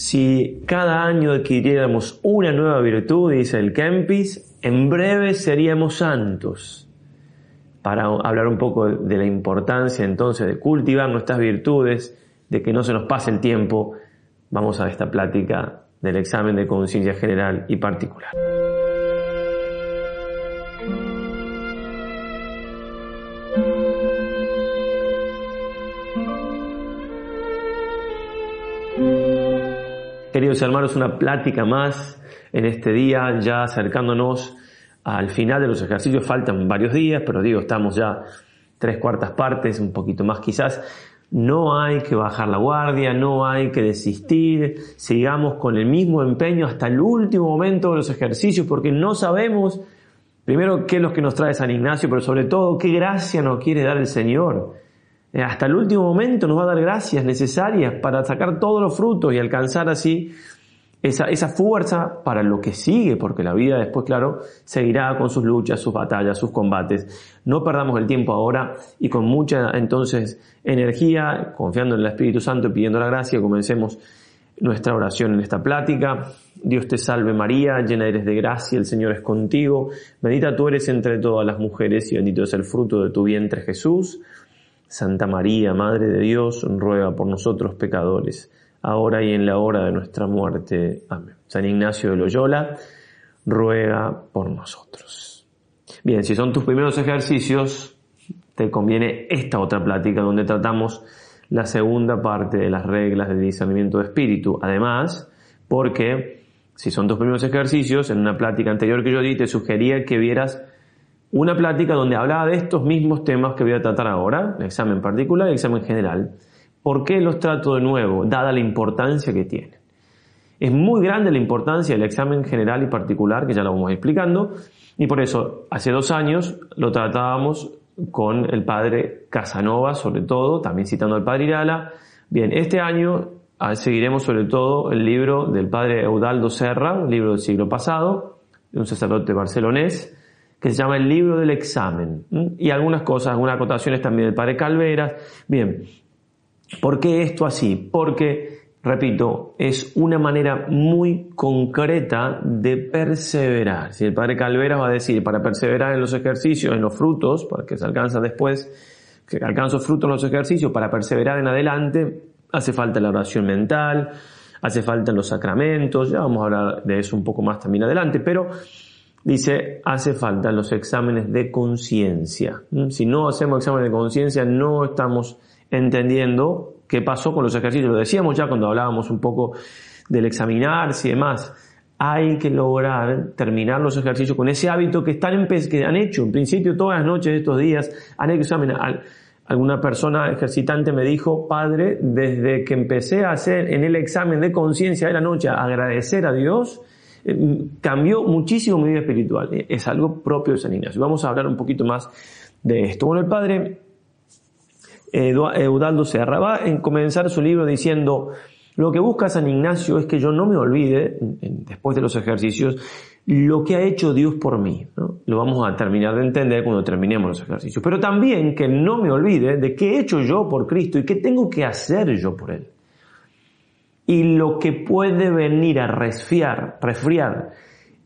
Si cada año adquiriéramos una nueva virtud, dice el Kempis, en breve seríamos santos. Para hablar un poco de la importancia entonces de cultivar nuestras virtudes, de que no se nos pase el tiempo, vamos a esta plática del examen de conciencia general y particular. Queridos hermanos, una plática más en este día, ya acercándonos al final de los ejercicios. Faltan varios días, pero digo, estamos ya tres cuartas partes, un poquito más quizás. No hay que bajar la guardia, no hay que desistir, sigamos con el mismo empeño hasta el último momento de los ejercicios, porque no sabemos, primero, qué es lo que nos trae San Ignacio, pero sobre todo, qué gracia nos quiere dar el Señor. Eh, hasta el último momento nos va a dar gracias necesarias para sacar todos los frutos y alcanzar así esa, esa fuerza para lo que sigue, porque la vida después, claro, seguirá con sus luchas, sus batallas, sus combates. No perdamos el tiempo ahora y con mucha entonces energía, confiando en el Espíritu Santo y pidiendo la gracia, comencemos nuestra oración en esta plática. Dios te salve María, llena eres de gracia, el Señor es contigo, bendita tú eres entre todas las mujeres y bendito es el fruto de tu vientre Jesús. Santa María, Madre de Dios, ruega por nosotros pecadores, ahora y en la hora de nuestra muerte. Amén. San Ignacio de Loyola, ruega por nosotros. Bien, si son tus primeros ejercicios, te conviene esta otra plática donde tratamos la segunda parte de las reglas de discernimiento de espíritu. Además, porque si son tus primeros ejercicios, en una plática anterior que yo di, te sugería que vieras una plática donde hablaba de estos mismos temas que voy a tratar ahora, el examen particular y el examen general. ¿Por qué los trato de nuevo, dada la importancia que tienen? Es muy grande la importancia del examen general y particular, que ya lo vamos explicando, y por eso hace dos años lo tratábamos con el padre Casanova, sobre todo, también citando al padre Irala. Bien, este año ah, seguiremos sobre todo el libro del padre Eudaldo Serra, libro del siglo pasado, de un sacerdote barcelonés, que se llama el libro del examen. Y algunas cosas, algunas acotaciones también del padre Calveras. Bien, ¿por qué esto así? Porque, repito, es una manera muy concreta de perseverar. Si el padre Calveras va a decir, para perseverar en los ejercicios, en los frutos, para que se alcanza después, que alcanzo frutos en los ejercicios, para perseverar en adelante, hace falta la oración mental, hace falta los sacramentos, ya vamos a hablar de eso un poco más también adelante, pero Dice, hace falta los exámenes de conciencia. ¿Mm? Si no hacemos exámenes de conciencia, no estamos entendiendo qué pasó con los ejercicios. Lo decíamos ya cuando hablábamos un poco del examinarse y demás. Hay que lograr terminar los ejercicios con ese hábito que, están que han hecho. En principio, todas las noches de estos días han hecho exámenes. Alguna persona ejercitante me dijo, padre, desde que empecé a hacer en el examen de conciencia de la noche, agradecer a Dios, eh, cambió muchísimo mi vida espiritual. Eh, es algo propio de San Ignacio. Vamos a hablar un poquito más de esto. Bueno, el padre Eudaldo Serra va a comenzar su libro diciendo, lo que busca San Ignacio es que yo no me olvide, después de los ejercicios, lo que ha hecho Dios por mí. Lo vamos a terminar de entender cuando terminemos los ejercicios. Pero también que no me olvide de qué he hecho yo por Cristo y qué tengo que hacer yo por Él y lo que puede venir a resfriar, resfriar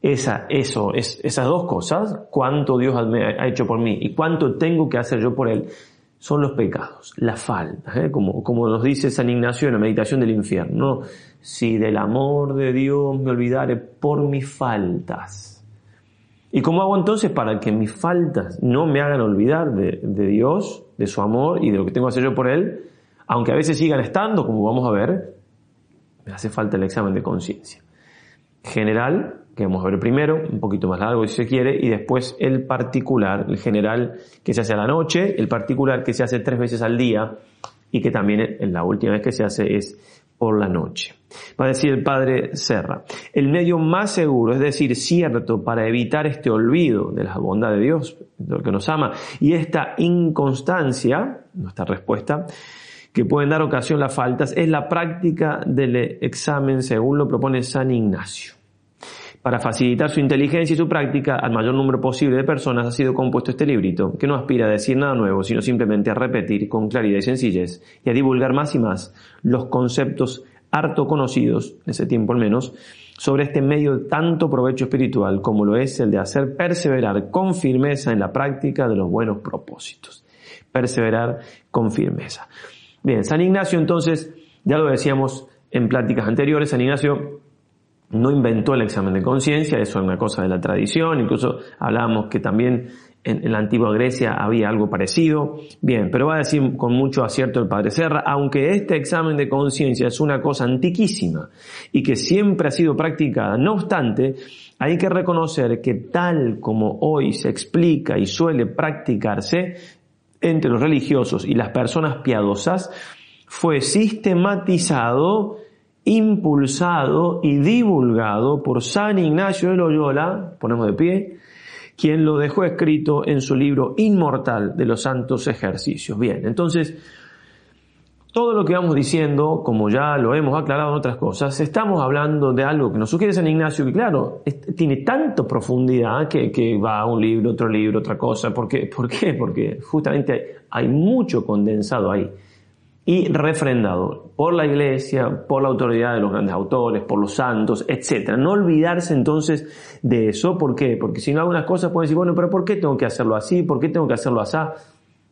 esa, eso, es, esas dos cosas, cuánto Dios ha hecho por mí y cuánto tengo que hacer yo por Él, son los pecados, la falta, ¿eh? como, como nos dice San Ignacio en la meditación del infierno, si del amor de Dios me olvidare por mis faltas. ¿Y cómo hago entonces para que mis faltas no me hagan olvidar de, de Dios, de su amor y de lo que tengo que hacer yo por Él? Aunque a veces sigan estando, como vamos a ver, me hace falta el examen de conciencia. General, que vamos a ver primero, un poquito más largo si se quiere, y después el particular, el general que se hace a la noche, el particular que se hace tres veces al día y que también en la última vez que se hace es por la noche. Va a decir el padre Serra, el medio más seguro, es decir, cierto, para evitar este olvido de la bondad de Dios, de lo que nos ama, y esta inconstancia, nuestra respuesta, que pueden dar ocasión las faltas es la práctica del examen según lo propone San Ignacio. Para facilitar su inteligencia y su práctica al mayor número posible de personas ha sido compuesto este librito, que no aspira a decir nada nuevo, sino simplemente a repetir con claridad y sencillez y a divulgar más y más los conceptos harto conocidos, en ese tiempo al menos, sobre este medio de tanto provecho espiritual como lo es el de hacer perseverar con firmeza en la práctica de los buenos propósitos. Perseverar con firmeza. Bien, San Ignacio entonces, ya lo decíamos en pláticas anteriores, San Ignacio no inventó el examen de conciencia, eso es una cosa de la tradición, incluso hablábamos que también en, la antigua Grecia había algo parecido. Bien, pero va a decir con mucho acierto el padre Serra, aunque este examen de conciencia es una cosa antiquísima y que siempre ha sido practicada, no obstante, hay que reconocer que tal como hoy se explica y suele practicarse entre los religiosos y las personas piadosas, fue sistematizado, impulsado y divulgado por San Ignacio de Loyola, ponemos de pie, quien lo dejó escrito en su libro inmortal de los santos ejercicios. Bien, entonces, todo lo que vamos diciendo, como ya lo hemos aclarado en otras cosas, estamos hablando de algo que nos sugiere San Ignacio, que claro, tiene tanta profundidad que, va a un libro, otro libro, otra cosa. ¿Por qué? ¿Por qué? Porque justamente hay mucho condensado ahí y refrendado por la iglesia, por la autoridad de los grandes autores, por los santos, etc. No olvidarse entonces de eso. ¿Por qué? Porque si no algunas cosas pueden decir, bueno, pero ¿por qué tengo que hacerlo así? ¿Por qué tengo que hacerlo así?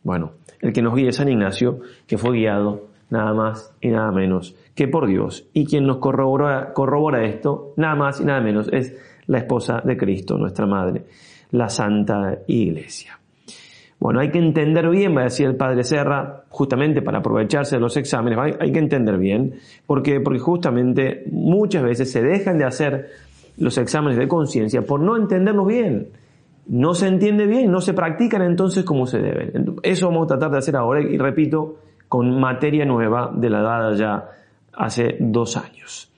Bueno, el que nos guíe San Ignacio, que fue guiado nada más y nada menos que por Dios. Y quien nos corrobora, corrobora esto, nada más y nada menos, es la esposa de Cristo, nuestra Madre, la Santa Iglesia. Bueno, hay que entender bien, va a decir el padre Serra, justamente para aprovecharse de los exámenes, hay, que entender bien, porque, porque justamente muchas veces se dejan de hacer los exámenes de conciencia por no entenderlos bien. No se entiende bien, no se practican entonces como se deben. Eso vamos a tratar de hacer ahora y repito, con materia nueva de la dada ya hace dos años.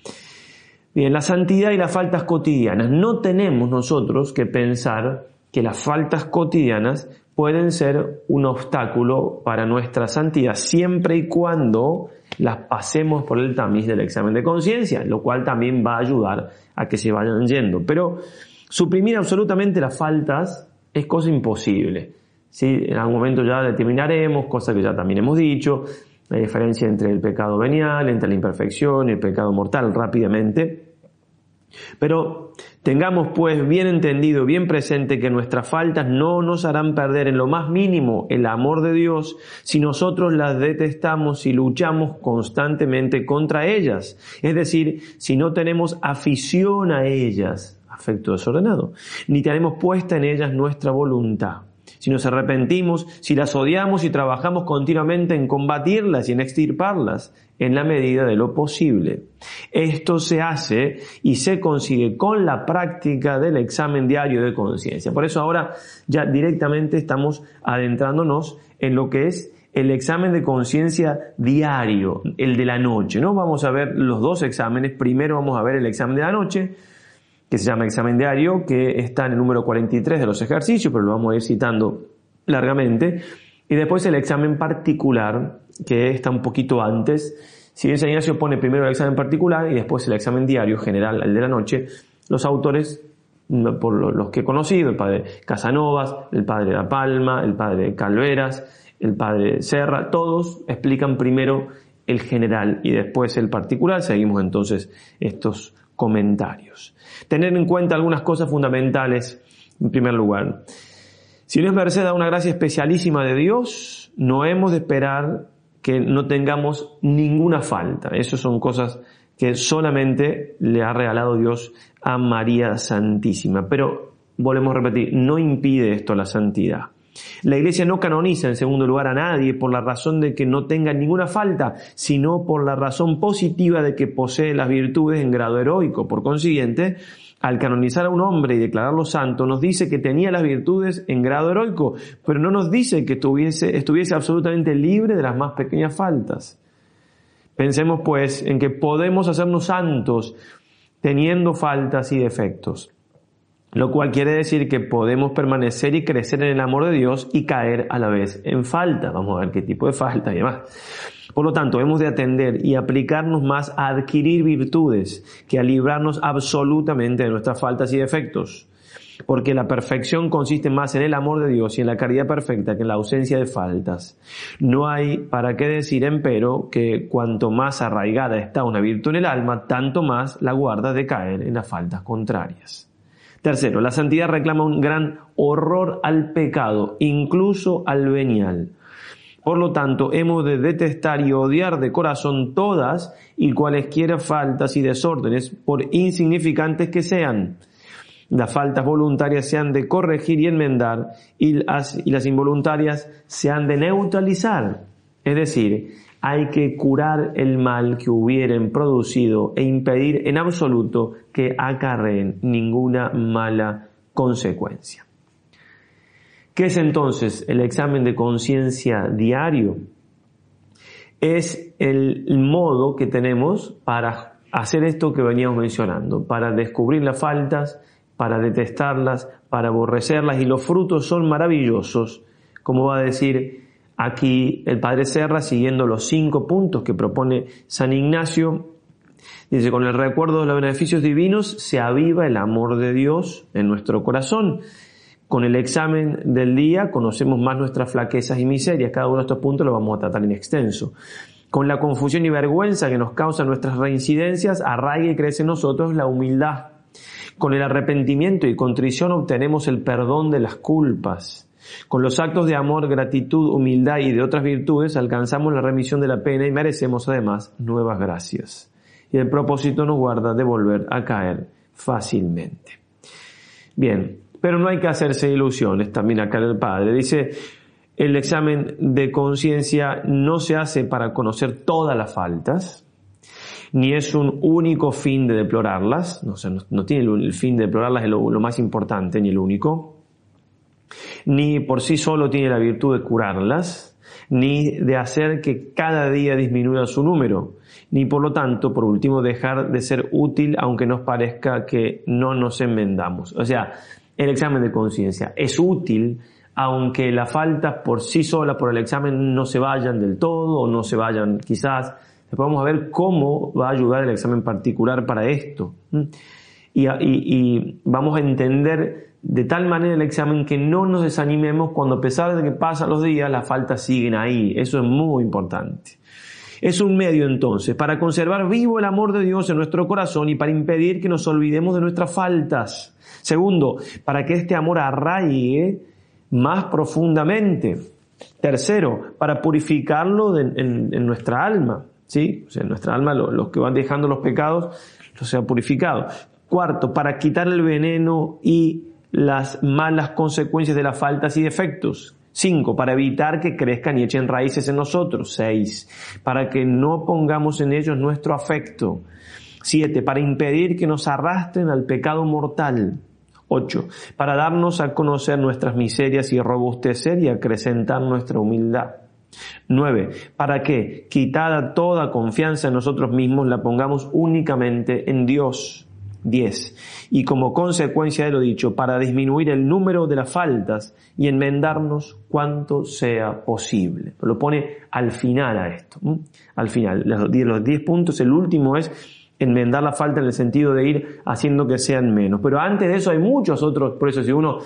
Bien, la santidad y las faltas cotidianas. No tenemos nosotros que pensar que las faltas cotidianas pueden ser un obstáculo para nuestra santidad siempre y cuando las pasemos por el tamiz del examen de conciencia, lo cual también va a ayudar a que se vayan yendo. Pero suprimir absolutamente las faltas es cosa imposible. ¿Sí? En algún momento ya determinaremos, cosa que ya también hemos dicho, la diferencia entre el pecado venial, entre la imperfección y el pecado mortal rápidamente. Pero tengamos pues bien entendido, bien presente que nuestras faltas no nos harán perder en lo más mínimo el amor de Dios si nosotros las detestamos y luchamos constantemente contra ellas. Es decir, si no tenemos afición a ellas, afecto desordenado, ni tenemos puesta en ellas nuestra voluntad si nos arrepentimos, si las odiamos y trabajamos continuamente en combatirlas y en extirparlas en la medida de lo posible. Esto se hace y se consigue con la práctica del examen diario de conciencia. Por eso ahora ya directamente estamos adentrándonos en lo que es el examen de conciencia diario, el de la noche, ¿no? Vamos a ver los dos exámenes. Primero vamos a ver el examen de la noche, que se llama examen diario, que está en el número 43 de los ejercicios, pero lo vamos a ir citando largamente. Y después el examen particular, que está un poquito antes. Si bien San Ignacio pone primero el examen particular y después el examen diario general, el de la noche, los autores, por los que he conocido, el padre Casanovas, el padre La Palma, el padre Calveras, el padre Serra, todos explican primero el general y después el particular. Seguimos entonces estos comentarios. Tener en cuenta algunas cosas fundamentales, en primer lugar. Si no es merced a una gracia especialísima de Dios, no hemos de esperar que no tengamos ninguna falta. Esas son cosas que solamente le ha regalado Dios a María Santísima. Pero, volvemos a repetir, no impide esto la santidad. La iglesia no canoniza en segundo lugar a nadie por la razón de que no tenga ninguna falta, sino por la razón positiva de que posee las virtudes en grado heroico. Por consiguiente, al canonizar a un hombre y declararlo santo, nos dice que tenía las virtudes en grado heroico, pero no nos dice que estuviese, estuviese absolutamente libre de las más pequeñas faltas. Pensemos pues en que podemos hacernos santos teniendo faltas y defectos lo cual quiere decir que podemos permanecer y crecer en el amor de Dios y caer a la vez en falta. Vamos a ver qué tipo de falta y demás. Por lo tanto, hemos de atender y aplicarnos más a adquirir virtudes que a librarnos absolutamente de nuestras faltas y defectos. porque la perfección consiste más en el amor de Dios y en la caridad perfecta que en la ausencia de faltas. No hay para qué decir, empero, que cuanto más arraigada está una virtud en el alma, tanto más la guarda de caer en las faltas contrarias. Tercero, la santidad reclama un gran horror al pecado, incluso al venial. Por lo tanto, hemos de detestar y odiar de corazón todas y cualesquiera faltas y desórdenes, por insignificantes que sean las faltas voluntarias se han de corregir y enmendar y las, y las involuntarias se han de neutralizar. Es decir, hay que curar el mal que hubieran producido e impedir en absoluto que acarreen ninguna mala consecuencia. ¿Qué es entonces el examen de conciencia diario? Es el modo que tenemos para hacer esto que veníamos mencionando, para descubrir las faltas, para detestarlas, para aborrecerlas, y los frutos son maravillosos, como va a decir aquí el Padre Serra, siguiendo los cinco puntos que propone San Ignacio. Dice, con el recuerdo de los beneficios divinos se aviva el amor de Dios en nuestro corazón. Con el examen del día conocemos más nuestras flaquezas y miserias. Cada uno de estos puntos lo vamos a tratar en extenso. Con la confusión y vergüenza que nos causan nuestras reincidencias, arraiga y crece en nosotros la humildad con el arrepentimiento y contrición obtenemos el perdón de las culpas. Con los actos de amor, gratitud, humildad y de otras virtudes alcanzamos la remisión de la pena y merecemos además nuevas gracias. Y el propósito nos guarda de volver a caer fácilmente. Bien, pero no hay que hacerse ilusiones, también acá el Padre. Dice, el examen de conciencia no se hace para conocer todas las faltas, ni es un único fin de deplorarlas, no, tiene el, fin de deplorarlas es lo, más importante, ni el único, ni por sí solo tiene la virtud de curarlas, ni de hacer que cada día disminuya su número, ni por lo tanto, por último, dejar de ser útil aunque nos parezca que no nos enmendamos. O sea, el examen de conciencia es útil aunque las faltas por sí solas, por el examen, no se vayan del todo o no se vayan quizás vamos a ver cómo va a ayudar el examen particular para esto. Y, vamos a entender de tal manera el examen que no nos desanimemos cuando a pesar de que pasan los días, las faltas siguen ahí. Eso es muy importante. Es un medio entonces para conservar vivo el amor de Dios en nuestro corazón y para impedir que nos olvidemos de nuestras faltas. Segundo, para que este amor arraigue más profundamente. Tercero, para purificarlo en nuestra alma. ¿sí? O sea, nuestra alma, los que van dejando los pecados, los sea purificado. Cuarto, para quitar el veneno y las malas consecuencias de las faltas y defectos. Cinco, para evitar que crezcan y echen raíces en nosotros. Seis, para que no pongamos en ellos nuestro afecto. Siete, para impedir que nos arrastren al pecado mortal. Ocho, para darnos a conocer nuestras miserias y robustecer y acrecentar nuestra humildad. 9. Para que, quitada toda confianza en nosotros mismos, la pongamos únicamente en Dios. 10. Y como consecuencia de lo dicho, para disminuir el número de las faltas y enmendarnos cuanto sea posible. Lo pone al final a esto. Al final, los 10 puntos, el último es enmendar la falta en el sentido de ir haciendo que sean menos. Pero antes de eso hay muchos otros, por eso si uno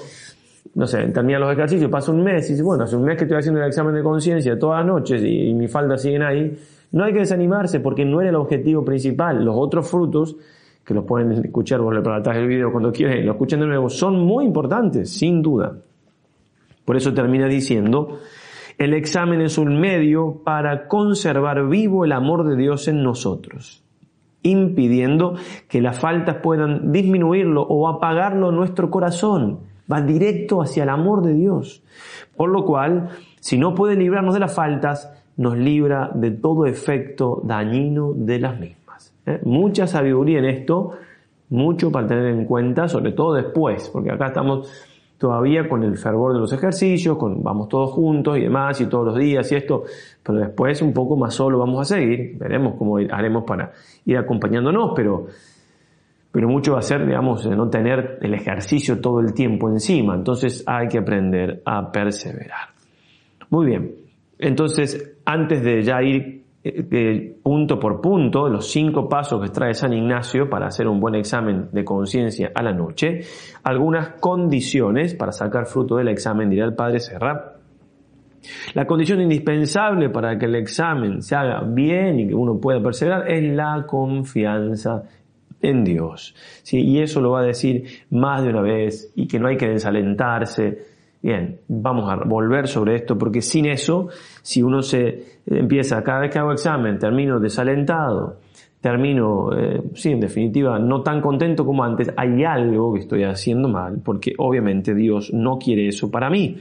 no sé, termina los ejercicios, pasa un mes y dice, bueno, hace un mes que estoy haciendo el examen de conciencia todas las noches y, mis faltas siguen ahí. No hay que desanimarse porque no era el objetivo principal. Los otros frutos, que los pueden escuchar por atrás del video cuando quieran, lo escuchen de nuevo, son muy importantes, sin duda. Por eso termina diciendo, el examen es un medio para conservar vivo el amor de Dios en nosotros, impidiendo que las faltas puedan disminuirlo o apagarlo nuestro corazón va directo hacia el amor de Dios. Por lo cual, si no puede librarnos de las faltas, nos libra de todo efecto dañino de las mismas. ¿Eh? Mucha sabiduría en esto, mucho para tener en cuenta, sobre todo después, porque acá estamos todavía con el fervor de los ejercicios, vamos todos juntos y demás, y todos los días y esto, pero después un poco más solo vamos a seguir, veremos cómo haremos para ir acompañándonos, pero pero mucho va a ser, digamos, no tener el ejercicio todo el tiempo encima. Entonces hay que aprender a perseverar. Muy bien. Entonces, antes de ya ir eh, punto por punto los cinco pasos que trae San Ignacio para hacer un buen examen de conciencia a la noche, algunas condiciones para sacar fruto del examen, dirá el padre Serra. La condición indispensable para que el examen se haga bien y que uno pueda perseverar es la confianza en Dios. Y eso lo va a decir más de una vez y que no hay que desalentarse. Bien, vamos a volver sobre esto porque sin eso, si uno se empieza, cada vez que hago examen, termino desalentado, termino, eh, sí, en definitiva, no tan contento como antes, hay algo que estoy haciendo mal, porque obviamente Dios no quiere eso para mí.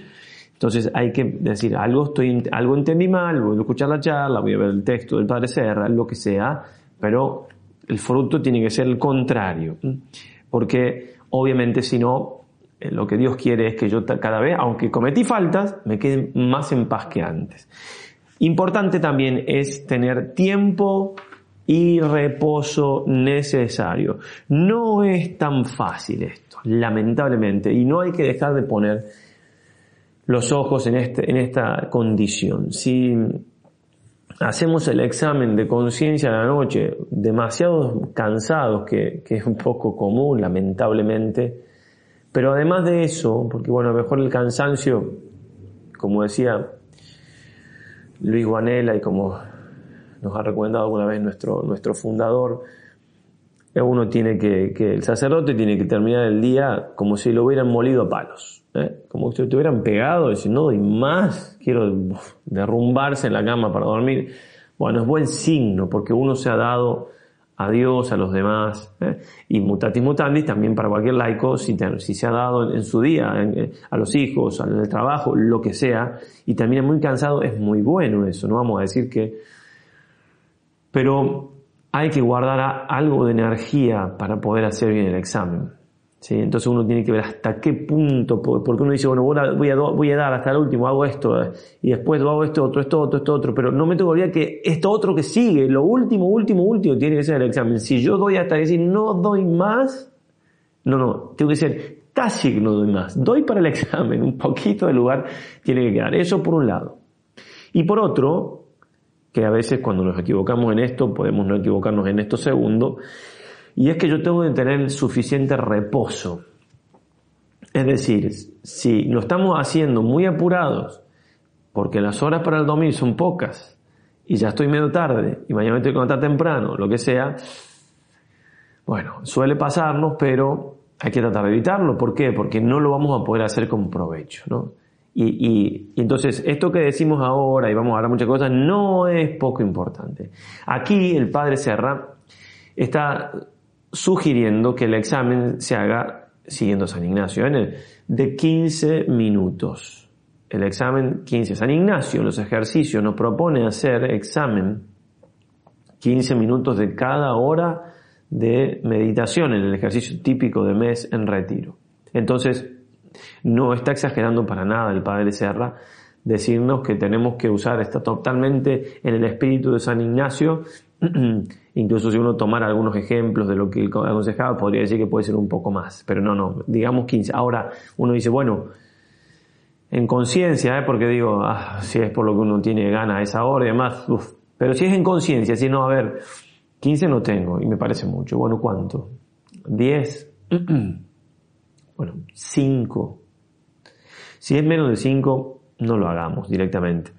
Entonces hay que decir, algo, estoy, algo entendí mal, voy a escuchar la charla, voy a ver el texto del Padre Serra, lo que sea, pero el fruto tiene que ser el contrario. Porque obviamente si no, lo que Dios quiere es que yo cada vez, aunque cometí faltas, me quede más en paz que antes. Importante también es tener tiempo y reposo necesario. No es tan fácil esto, lamentablemente, y no hay que dejar de poner los ojos en, este, en esta condición. Si hacemos el examen de conciencia a la noche demasiado cansados, que, es un poco común, lamentablemente, pero además de eso, porque bueno, a lo mejor el cansancio, como decía Luis Guanela y como nos ha recomendado alguna vez nuestro, nuestro fundador, uno tiene que, el sacerdote tiene que terminar el día como si lo hubieran molido a palos, ¿eh? como si te hubieran pegado, decir, no doy más, quiero derrumbarse en la cama para dormir. Bueno, es buen signo porque uno se ha dado a Dios, a los demás, ¿eh? y mutatis mutandis también para cualquier laico, si, se ha dado en, su día, eh, a los hijos, al trabajo, lo que sea, y termina muy cansado, es muy bueno eso, no vamos a decir que... Pero hay que guardar algo de energía para poder hacer bien el examen. ¿Sí? Entonces uno tiene que ver hasta qué punto, porque uno dice, bueno, voy a, voy a dar hasta el último, hago esto, eh, y después hago esto otro, esto otro, esto otro, pero no me tengo que olvidar que esto otro que sigue, lo último, último, último, tiene que ser el examen. Si yo doy hasta decir, no doy más, no, no, tengo que ser casi no doy más, doy para el examen, un poquito de lugar tiene que quedar. Eso por un lado. Y por otro, que a veces cuando nos equivocamos en esto, podemos no equivocarnos en esto segundo, y es que yo tengo que tener suficiente reposo. Es decir, si lo estamos haciendo muy apurados, porque las horas para el dormir son pocas, y ya estoy medio tarde, y mañana me tengo que levantar temprano, lo que sea, bueno, suele pasarnos, pero hay que tratar de evitarlo. ¿Por qué? Porque no lo vamos a poder hacer con provecho, ¿no? Y, entonces, esto que decimos ahora, y vamos a hablar muchas cosas, no es poco importante. Aquí el padre Serra está sugiriendo que el examen se haga siguiendo San Ignacio, ¿eh? de 15 minutos. El examen 15. San Ignacio, los ejercicios, nos propone hacer examen 15 minutos de cada hora de meditación en el ejercicio típico de mes en retiro. Entonces, no está exagerando para nada el padre Serra decirnos que tenemos que usar, está totalmente en el espíritu de San Ignacio, incluso si uno tomara algunos ejemplos de lo que él aconsejaba, podría decir que puede ser un poco más, pero no, no, digamos 15. Ahora uno dice, bueno, en conciencia, ¿eh? porque digo, ah, si es por lo que uno tiene gana a esa hora y demás, pero si es en conciencia, si no, a ver, 15 no tengo y me parece mucho, bueno, ¿cuánto? 10. Bueno, 5. Si es menos de 5, no lo hagamos directamente.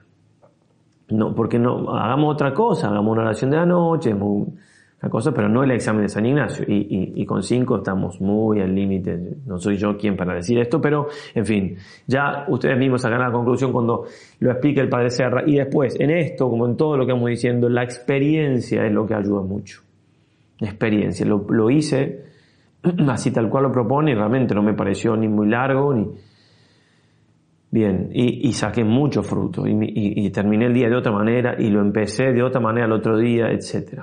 No, porque no, hagamos otra cosa, hagamos una oración de la noche, una cosa, pero no el examen de San Ignacio. Y, con 5 estamos muy al límite. No soy yo quien para decir esto, pero en fin, ya ustedes mismos sacan la conclusión cuando lo explica el Padre Serra. Y después, en esto, como en todo lo que vamos diciendo, la experiencia es lo que ayuda mucho. La experiencia. Lo, lo hice así tal cual lo propone y realmente no me pareció ni muy largo ni... Bien, y, saqué mucho fruto y, terminé el día de otra manera y lo empecé de otra manera el otro día, etc.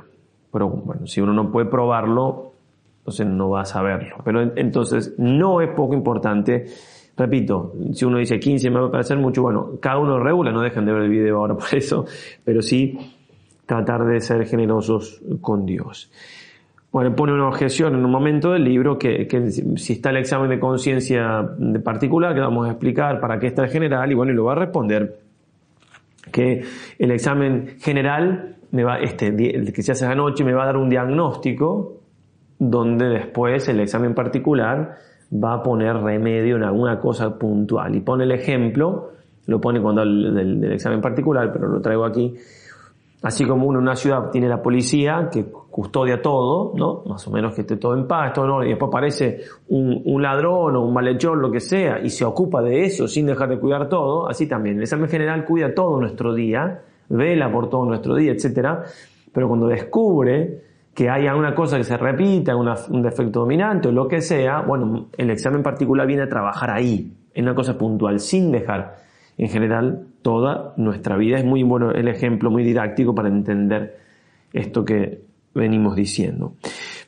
Pero bueno, si uno no puede probarlo, entonces no va a saberlo. Pero entonces no es poco importante. Repito, si uno dice 15 me va a parecer mucho, bueno, cada uno regula, no dejen de ver el video ahora por eso, pero sí tratar de ser generosos con Dios. Bueno, pone una objeción en un momento del libro que, si está el examen de conciencia particular, que vamos a explicar para qué está el general, y bueno, y lo va a responder que el examen general me va, este, el que se hace anoche me va a dar un diagnóstico donde después el examen particular va a poner remedio en alguna cosa puntual. Y pone el ejemplo, lo pone cuando el, del, examen particular, pero lo traigo aquí. Así como uno en una ciudad tiene la policía que custodia todo, ¿no? Más o menos que esté todo en paz, todo ¿no? y después aparece un, ladrón o un malhechor, lo que sea, y se ocupa de eso sin dejar de cuidar todo, así también. El examen general cuida todo nuestro día, vela por todo nuestro día, etcétera, pero cuando descubre que haya una cosa que se repita, un defecto dominante o lo que sea, bueno, el examen particular viene a trabajar ahí, en una cosa puntual, sin dejar en general toda nuestra vida. Es muy bueno el ejemplo, muy didáctico para entender esto que venimos diciendo.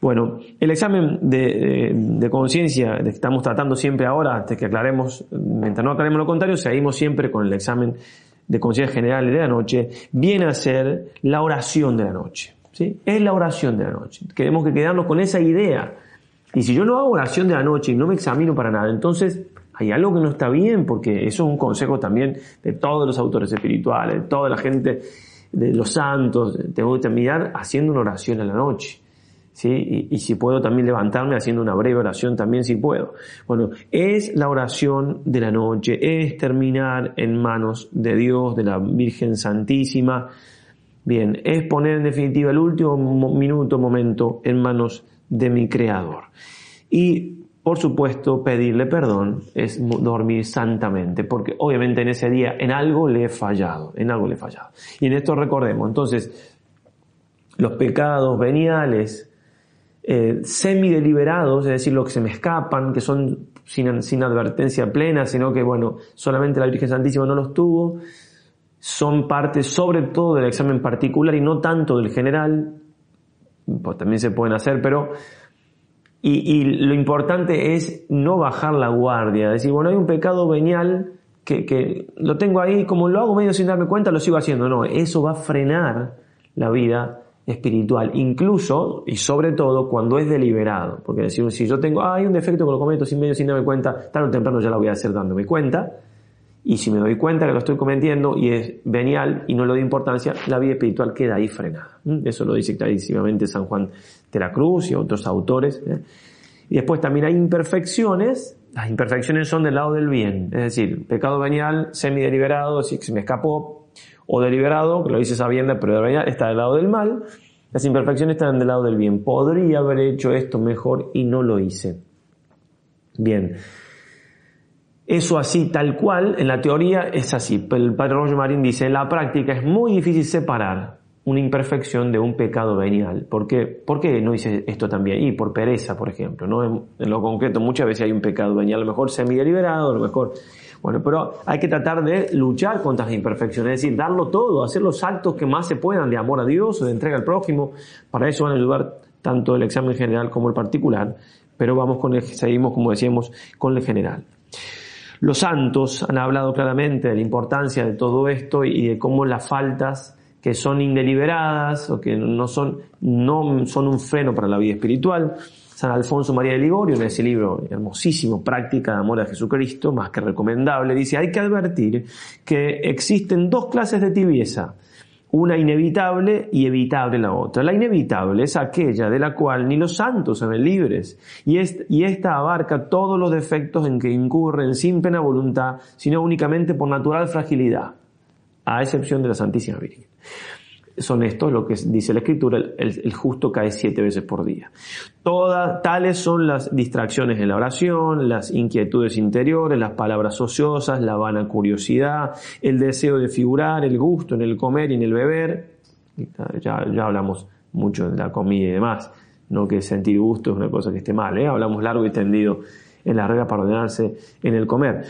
Bueno, el examen de, de conciencia que estamos tratando siempre ahora, hasta que aclaremos, mientras no aclaremos lo contrario, seguimos siempre con el examen de conciencia general de la noche, viene a ser la oración de la noche. Es la oración de la noche. Queremos que quedarnos con esa idea. Y si yo no hago oración de la noche y no me examino para nada, entonces hay algo que no está bien, porque eso es un consejo también de todos los autores espirituales, de toda la gente, de los santos. Tengo que terminar haciendo una oración a la noche. ¿Sí? Y, y, si puedo también levantarme haciendo una breve oración también si puedo. Bueno, es la oración de la noche, es terminar en manos de Dios, de la Virgen Santísima, Bien, es poner en definitiva el último minuto, momento en manos de mi Creador. Y, por supuesto, pedirle perdón es dormir santamente, porque obviamente en ese día en algo le he fallado, en algo le he fallado. Y en esto recordemos, entonces, los pecados veniales, eh, semi-deliberados, es decir, los que se me escapan, que son sin, sin advertencia plena, sino que, bueno, solamente la Virgen Santísima no los tuvo, son parte sobre todo del examen particular y no tanto del general, pues también se pueden hacer, pero y, lo importante es no bajar la guardia, decir, bueno, hay un pecado venial que, que lo tengo ahí, como lo hago medio sin darme cuenta, lo sigo haciendo, no, eso va a frenar la vida espiritual, incluso y sobre todo cuando es deliberado, porque decir, si yo tengo, ah, hay un defecto que lo cometo sin medio sin darme cuenta, tarde o temprano ya lo voy a hacer dándome cuenta, y si me doy cuenta que lo estoy cometiendo y es venial y no le doy importancia, la vida espiritual queda ahí frenada. Eso lo dice clarísimamente San Juan de la Cruz y otros autores. ¿eh? Y después también hay imperfecciones. Las imperfecciones son del lado del bien. Es decir, pecado venial, semideliberado, si se me escapó, o deliberado, que lo dice sabiendo, pero venial está del lado del mal. Las imperfecciones están del lado del bien. Podría haber hecho esto mejor y no lo hice. Bien. Eso así, tal cual, en la teoría es así. El padre Roger Marín dice, en la práctica es muy difícil separar una imperfección de un pecado venial. ¿Por qué, ¿Por qué no dice esto también? Y por pereza, por ejemplo. ¿no? En, lo concreto, muchas veces hay un pecado venial, a lo mejor semi-deliberado, a lo mejor... Bueno, pero hay que tratar de luchar contra las imperfecciones, es decir, darlo todo, hacer los actos que más se puedan de amor a Dios o de entrega al prójimo. Para eso van a ayudar tanto el examen general como el particular, pero vamos con el, seguimos, como decíamos, con el general. Los santos han hablado claramente de la importancia de todo esto y de cómo las faltas que son indeliberadas o que no son, no son un freno para la vida espiritual. San Alfonso María de Ligorio, en ese libro hermosísimo, Práctica de Amor a Jesucristo, más que recomendable, dice, hay que advertir que existen dos clases de tibieza una inevitable y evitable la otra. La inevitable es aquella de la cual ni los santos se ven libres, y, y esta abarca todos los defectos en que incurren sin pena voluntad, sino únicamente por natural fragilidad, a excepción de la Santísima Virgen son estos, lo que dice la escritura, el, justo cae siete veces por día. Todas, tales son las distracciones en la oración, las inquietudes interiores, las palabras ociosas, la vana curiosidad, el deseo de figurar, el gusto en el comer y en el beber. Ya, ya hablamos mucho de la comida y demás, no que sentir gusto es una cosa que esté mal, ¿eh? hablamos largo y tendido en la regla para ordenarse en el comer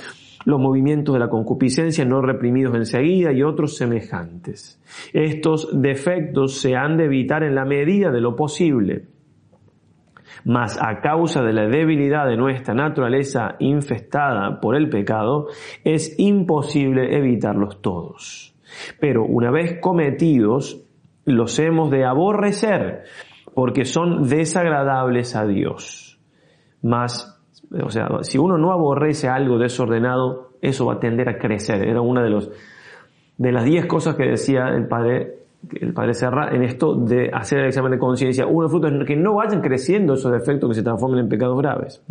los movimientos de la concupiscencia no reprimidos enseguida y otros semejantes. Estos defectos se han de evitar en la medida de lo posible. Mas a causa de la debilidad de nuestra naturaleza infestada por el pecado, es imposible evitarlos todos. Pero una vez cometidos, los hemos de aborrecer, porque son desagradables a Dios. Mas o sea, si uno no aborrece algo desordenado, eso va a tender a crecer. Era una de los de las 10 cosas que decía el padre, el padre Serra en esto de hacer el examen de conciencia. Uno de frutos que no vayan creciendo esos defectos que se transformen en pecados graves.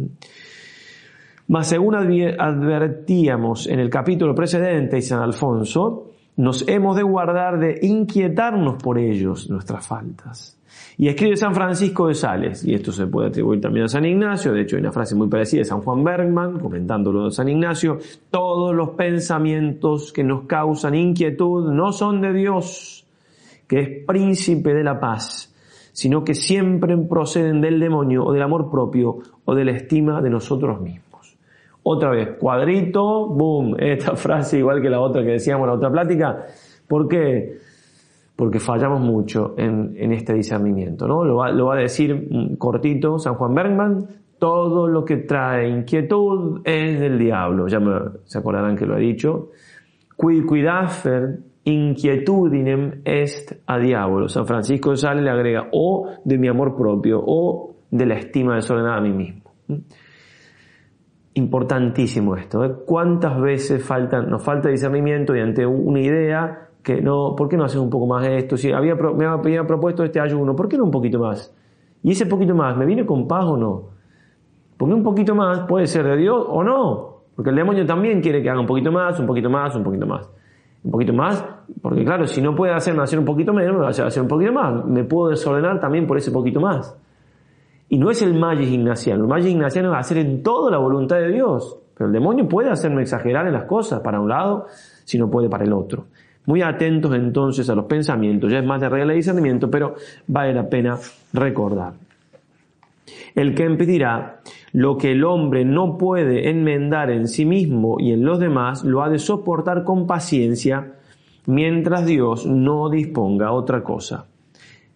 Mas según advertíamos en el capítulo precedente y San Alfonso, nos hemos de guardar de inquietarnos por ellos, nuestras faltas. Y escribe San Francisco de Sales, y esto se puede atribuir también a San Ignacio, de hecho hay una frase muy parecida de San Juan Bergman, comentándolo de San Ignacio, todos los pensamientos que nos causan inquietud no son de Dios, que es príncipe de la paz, sino que siempre proceden del demonio o del amor propio o de la estima de nosotros mismos. Otra vez, cuadrito, boom, esta frase igual que la otra que decíamos en la otra plática. ¿Por qué? Porque fallamos mucho en, este discernimiento, ¿no? Lo va, a decir mm, cortito San Juan Bergman, todo lo que trae inquietud es del diablo. Ya se acordarán que lo he dicho. Quid cuidafer inquietudinem est a diablo. San Francisco de Sales le agrega o de mi amor propio o de la estima desordenada a mí mismo. Importantísimo esto. ¿eh? ¿Cuántas veces nos falta discernimiento y ante una idea no, ¿por qué no haces un poco más de esto? Si había, me había propuesto este ayuno, ¿por qué no un poquito más? Y ese poquito más, ¿me viene con paz o no? Porque un poquito más puede ser de Dios o no. Porque el demonio también quiere que haga un poquito más, un poquito más, un poquito más. Un poquito más, porque claro, si no puede hacerme hacer un poquito menos, me a hacer un poquito más. Me puedo desordenar también por ese poquito más. Y no es el Magis ignaciano. El Magis ignaciano a hacer en todo la voluntad de Dios. Pero el demonio puede hacerme exagerar en las cosas para un lado, si no puede para el otro. Muy atentos entonces a los pensamientos. Ya es más de regla de discernimiento, pero vale la pena recordar. El que impedirá lo que el hombre no puede enmendar en sí mismo y en los demás, lo ha de soportar con paciencia mientras Dios no disponga otra cosa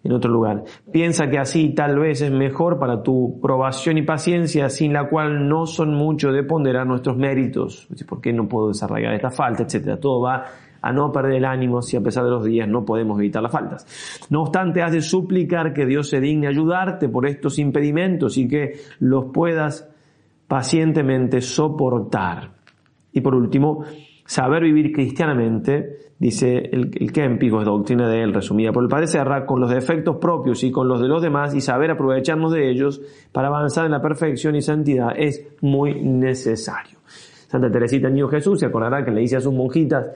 en otro lugar. Piensa que así tal vez es mejor para tu probación y paciencia, sin la cual no son mucho de ponderar nuestros méritos. ¿Por qué no puedo desarrollar esta falta? Etcétera. Todo va a no perder el ánimo si a pesar de los días no podemos evitar las faltas. No obstante, has de suplicar que Dios se digne ayudarte por estos impedimentos y que los puedas pacientemente soportar. Y por último, saber vivir cristianamente, dice el, el Kempis, es doctrina de él, resumida por el Padre Serra, con los defectos propios y con los de los demás y saber aprovecharnos de ellos para avanzar en la perfección y santidad es muy necesario. Santa Teresita Niño Jesús se acordará que le dice a sus monjitas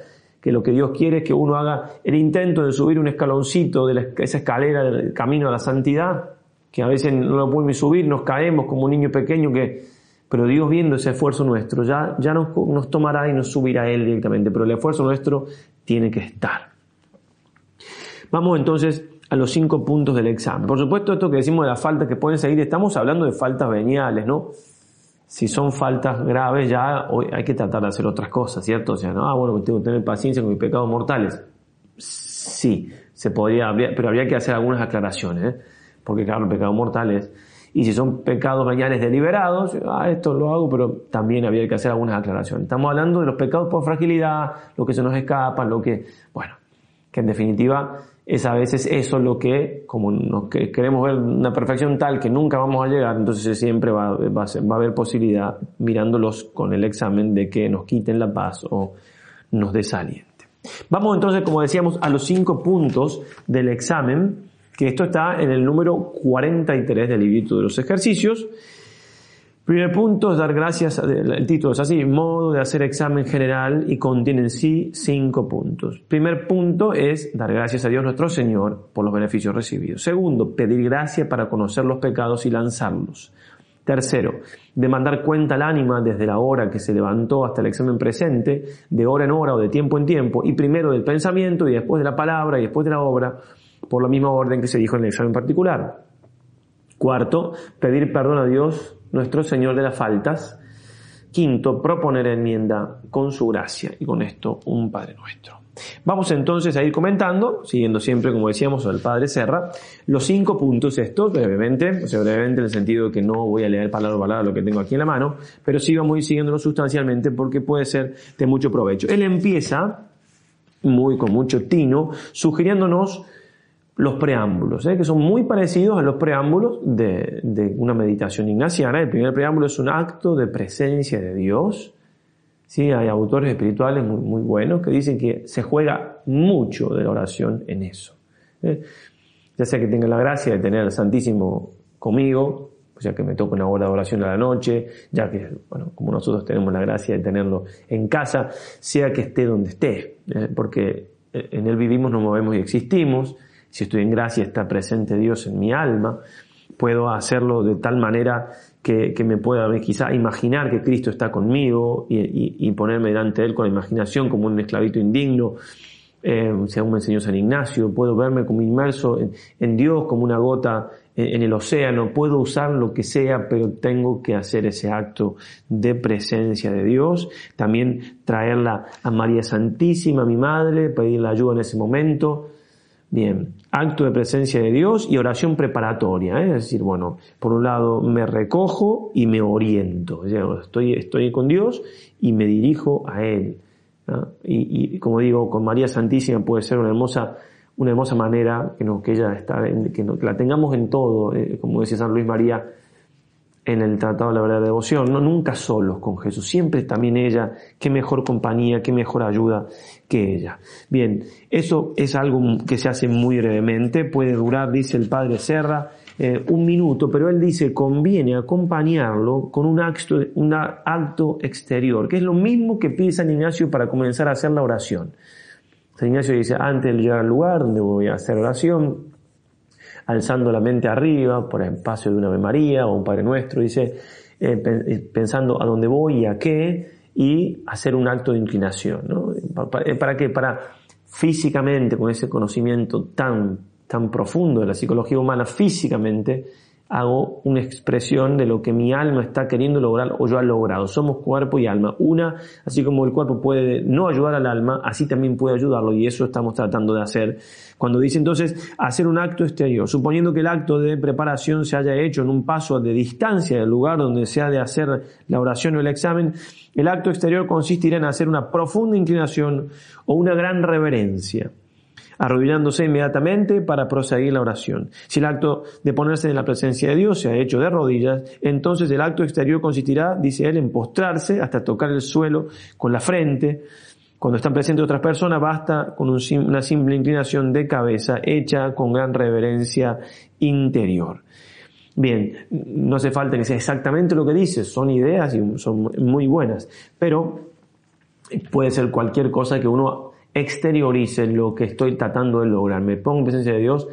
que lo que Dios quiere es que uno haga el intento de subir un escaloncito de esa escalera del camino a la santidad, que a veces no lo podemos subir, nos caemos como un niño pequeño que pero Dios viendo ese esfuerzo nuestro ya, ya nos, nos tomará y nos subirá Él directamente, pero el esfuerzo nuestro tiene que estar. Vamos entonces a los cinco puntos del examen. Por supuesto, esto que decimos de las faltas que pueden seguir, estamos hablando de faltas veniales, ¿no? Si son faltas graves, ya hoy hay que tratar de hacer otras cosas, ¿cierto? O sea, no, ah, bueno, tengo que tener paciencia con mis pecados mortales. Sí, se podría, pero habría que hacer algunas aclaraciones, ¿eh? Porque claro, el pecado mortal es y si son pecados veniales deliberados, ah, esto lo hago, pero también había que hacer algunas aclaraciones. Estamos hablando de los pecados por fragilidad, lo que se nos escapa, lo que, bueno, que en definitiva es a veces eso lo que, como nos, queremos ver una perfección tal que nunca vamos a llegar, entonces siempre va, va, a haber posibilidad, mirándolos con el examen, de que nos quiten la paz o nos desaliente. Vamos entonces, como decíamos, a los cinco puntos del examen que esto está en el número 43 del librito de los ejercicios. Primer punto es dar gracias, el título es así, modo de hacer examen general y contiene en sí cinco puntos. Primer punto es dar gracias a Dios nuestro Señor por los beneficios recibidos. Segundo, pedir gracia para conocer los pecados y lanzarlos. Tercero, demandar cuenta al ánima desde la hora que se levantó hasta el examen presente, de hora en hora o de tiempo en tiempo, y primero del pensamiento y después de la palabra y después de la obra, por la misma orden que se dijo en el examen particular. Cuarto, pedir perdón a Dios, nuestro Señor de las faltas. Quinto, proponer enmienda con su gracia y con esto un Padre nuestro. Vamos entonces a ir comentando, siguiendo siempre, como decíamos, al Padre Serra, los cinco puntos estos, brevemente, o sea, brevemente en el sentido de que no voy a leer palabra por palabra lo que tengo aquí en la mano, pero sí vamos siguiéndolo sustancialmente porque puede ser de mucho provecho. Él empieza, muy con mucho tino, sugiriéndonos los preámbulos, ¿eh? que son muy parecidos a los preámbulos de, una meditación ignaciana. El primer preámbulo es un acto de presencia de Dios, ¿sí? Hay autores espirituales muy, buenos que dicen que se juega mucho de la oración en eso. ¿eh? Ya sea que tenga la gracia de tener al Santísimo conmigo, ya que me toca una hora de oración a la noche, ya que, bueno, como nosotros tenemos la gracia de tenerlo en casa, sea que esté donde esté, ¿eh? porque en Él vivimos, nos movemos y existimos. Si estoy en gracia, está presente Dios en mi alma. Puedo hacerlo de tal manera que, me pueda quizá imaginar que Cristo está conmigo y, ponerme delante de Él con la imaginación como un esclavito indigno. Eh, según me enseñó San Ignacio, puedo verme como inmerso en Dios, como una gota en el océano, puedo usar lo que sea, pero tengo que hacer ese acto de presencia de Dios. También traerla a María Santísima, mi madre, pedirle ayuda en ese momento. Bien, acto de presencia de Dios y oración preparatoria, ¿eh? es decir, bueno, por un lado me recojo y me oriento, estoy, estoy con Dios y me dirijo a Él. Y, como digo, con María Santísima puede ser una hermosa una hermosa manera que, no, que ella está, que, la tengamos en todo, eh, como decía San Luis María en el Tratado de la Verdadera Devoción, no nunca solos con Jesús, siempre también ella, qué mejor compañía, qué mejor ayuda que ella. Bien, eso es algo que se hace muy brevemente, puede durar, dice el Padre Serra, eh, un minuto, pero él dice conviene acompañarlo con un acto, un acto exterior, que es lo mismo que pide San Ignacio para comenzar a hacer la oración. San Ignacio dice, antes de llegar al lugar donde voy a hacer oración, alzando la mente arriba por el espacio de una Ave María o un Padre Nuestro, dice, eh, eh, pensando a dónde voy y a qué, y hacer un acto de inclinación. ¿no? ¿Para qué? Para físicamente, con ese conocimiento tan, tan profundo de la psicología humana, físicamente, hago una expresión de lo que mi alma está queriendo lograr o yo ha logrado. Somos cuerpo y alma. Una, así como el cuerpo puede no ayudar al alma, así también puede ayudarlo y eso estamos tratando de hacer. Cuando dice entonces hacer un acto exterior, suponiendo que el acto de preparación se haya hecho en un paso de distancia del lugar donde se ha de hacer la oración o el examen, el acto exterior consistirá en hacer una profunda inclinación o una gran reverencia arrodillándose inmediatamente para proseguir la oración. Si el acto de ponerse en la presencia de Dios se ha hecho de rodillas, entonces el acto exterior consistirá, dice él, en postrarse hasta tocar el suelo con la frente. Cuando están presentes otras personas, basta con una simple inclinación de cabeza hecha con gran reverencia interior. Bien, no hace falta que sea exactamente lo que dice, son ideas y son muy buenas, pero puede ser cualquier cosa que uno exteriorice lo que estoy tratando de lograr. Me pongo en presencia de Dios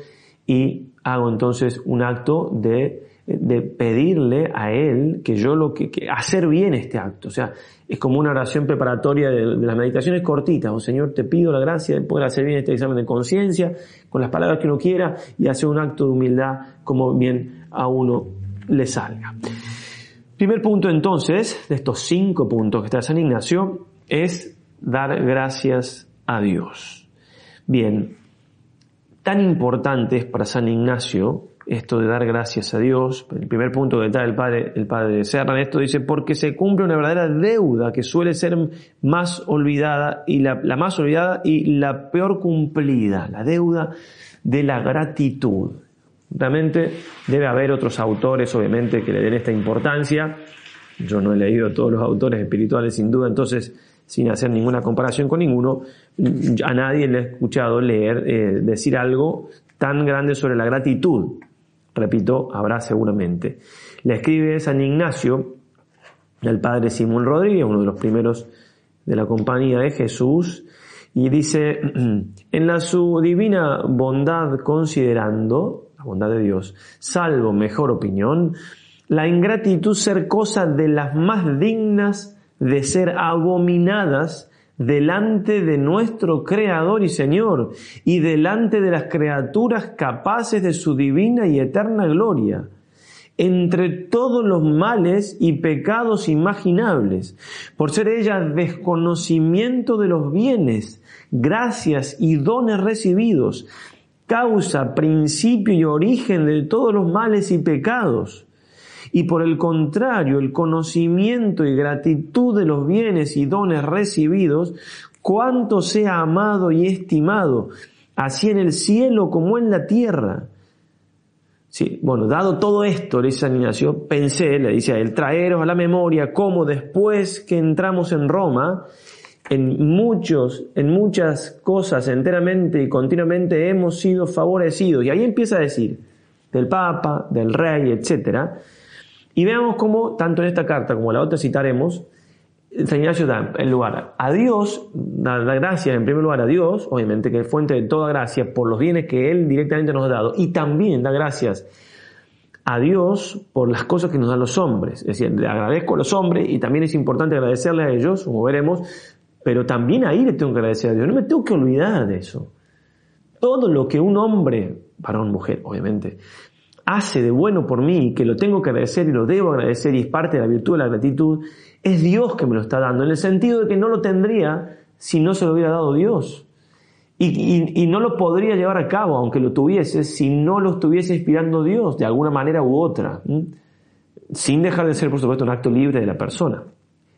y hago entonces un acto de, de pedirle a Él que yo lo que, hacer bien este acto. O sea, es como una oración preparatoria de, las meditaciones cortitas. Oh Señor, te pido la gracia de poder hacer bien este examen de conciencia con las palabras que uno quiera y hacer un acto de humildad como bien a uno le salga. Primer punto entonces, de estos cinco puntos que está San Ignacio, es dar gracias a Dios. Bien, tan importante es para San Ignacio esto de dar gracias a Dios. El primer punto que trae el padre, el padre de Serra esto dice, porque se cumple una verdadera deuda que suele ser más olvidada y la, la más olvidada y la peor cumplida, la deuda de la gratitud. Realmente debe haber otros autores, obviamente, que le den esta importancia. Yo no he leído todos los autores espirituales, sin duda, entonces sin hacer ninguna comparación con ninguno, a nadie le he escuchado leer, eh, decir algo tan grande sobre la gratitud. Repito, habrá seguramente. Le escribe San Ignacio, el padre Simón Rodríguez, uno de los primeros de la compañía de Jesús, y dice, en la su divina bondad considerando, la bondad de Dios, salvo mejor opinión, la ingratitud ser cosa de las más dignas de ser abominadas delante de nuestro Creador y Señor y delante de las criaturas capaces de su divina y eterna gloria, entre todos los males y pecados imaginables, por ser ellas desconocimiento de los bienes, gracias y dones recibidos, causa, principio y origen de todos los males y pecados y por el contrario, el conocimiento y gratitud de los bienes y dones recibidos, cuanto sea amado y estimado, así en el cielo como en la tierra. Sí, bueno, dado todo esto, le dice San Ignacio, pensé, le dice a él, traeros a la memoria cómo después que entramos en Roma, en muchos, en muchas cosas enteramente y continuamente hemos sido favorecidos. Y ahí empieza a decir, del Papa, del Rey, etcétera. Y veamos cómo, tanto en esta carta como en la otra citaremos, San Ignacio da el lugar a Dios, da, da gracias en primer lugar a Dios, obviamente que es fuente de toda gracia por los bienes que Él directamente nos ha dado, y también da gracias a Dios por las cosas que nos dan los hombres. Es decir, le agradezco a los hombres y también es importante agradecerle a ellos, como veremos, pero también ahí le tengo que agradecer a Dios. No me tengo que olvidar de eso. Todo lo que un hombre, varón, mujer, obviamente, hace de bueno por mí, que lo tengo que agradecer y lo debo agradecer y es parte de la virtud de la gratitud, es Dios que me lo está dando, en el sentido de que no lo tendría si no se lo hubiera dado Dios. Y, no lo podría llevar a cabo, aunque lo tuviese, si no lo estuviese inspirando Dios de alguna manera u otra, sin dejar de ser, por supuesto, un acto libre de la persona.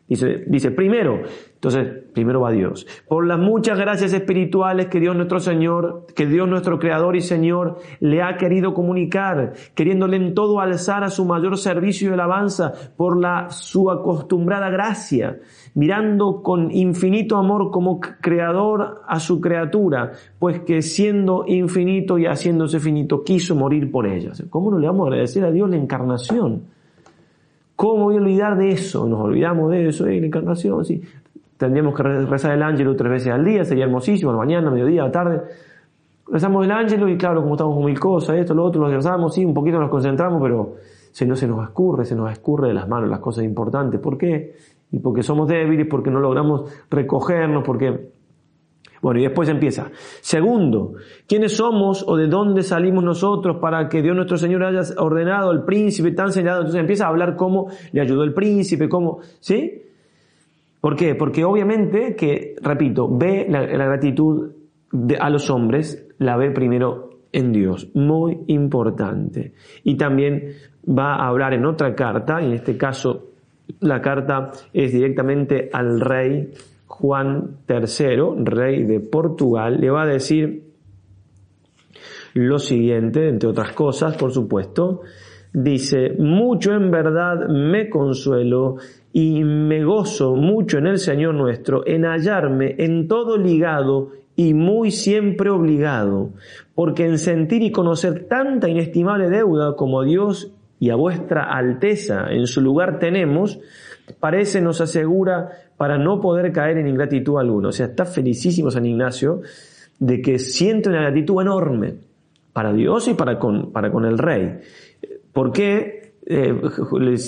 Dice, dice, primero, entonces, primero va Dios. Por las muchas gracias espirituales que Dios nuestro Señor, que Dios nuestro Creador y Señor le ha querido comunicar, queriéndole en todo alzar a su mayor servicio y alabanza por la, su acostumbrada gracia, mirando con infinito amor como Creador a su criatura, pues que siendo infinito y haciéndose finito, quiso morir por ellas. ¿Cómo no le vamos a agradecer a Dios la encarnación? ¿Cómo voy a olvidar de eso? Nos olvidamos de eso, ¿eh? la encarnación, sí. Tendríamos que rezar el ángel tres veces al día, sería hermosísimo, mañana, mediodía, tarde. Rezamos el ángel y claro, como estamos con mil cosas, esto, lo otro, lo rezamos, sí, un poquito nos concentramos, pero si no se nos escurre, se nos escurre de las manos las cosas importantes. ¿Por qué? Y porque somos débiles, porque no logramos recogernos, porque bueno, y después empieza. Segundo, ¿quiénes somos o de dónde salimos nosotros para que Dios nuestro Señor haya ordenado al príncipe tan señalado? Entonces empieza a hablar cómo le ayudó el príncipe, cómo, ¿sí? ¿Por qué? Porque obviamente que, repito, ve la, gratitud a los hombres, la ve primero en Dios. Muy importante. Y también va a hablar en otra carta, y en este caso la carta es directamente al rey Juan III, rey de Portugal, le va a decir lo siguiente, entre otras cosas, por supuesto, dice, mucho en verdad me consuelo y me gozo mucho en el Señor nuestro, en hallarme en todo ligado y muy siempre obligado, porque en sentir y conocer tanta inestimable deuda como Dios y a vuestra Alteza en su lugar tenemos, parece nos asegura para no poder caer en ingratitud alguna. O sea, está felicísimo San Ignacio de que siente una gratitud enorme para Dios y para con, para con el rey. ¿Por qué eh,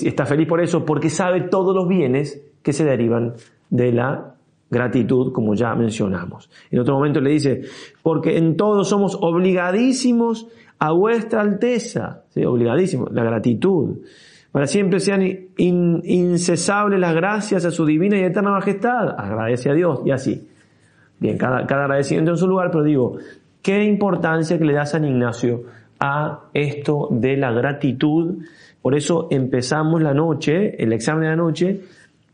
está feliz por eso? Porque sabe todos los bienes que se derivan de la gratitud, como ya mencionamos. En otro momento le dice, porque en todo somos obligadísimos a vuestra alteza, ¿sí? obligadísimos, la gratitud. Para siempre sean incesables las gracias a su divina y eterna majestad. Agradece a Dios y así. Bien, cada, agradecimiento en su lugar, pero digo, qué importancia que le da San Ignacio a esto de la gratitud. Por eso empezamos la noche, el examen de la noche,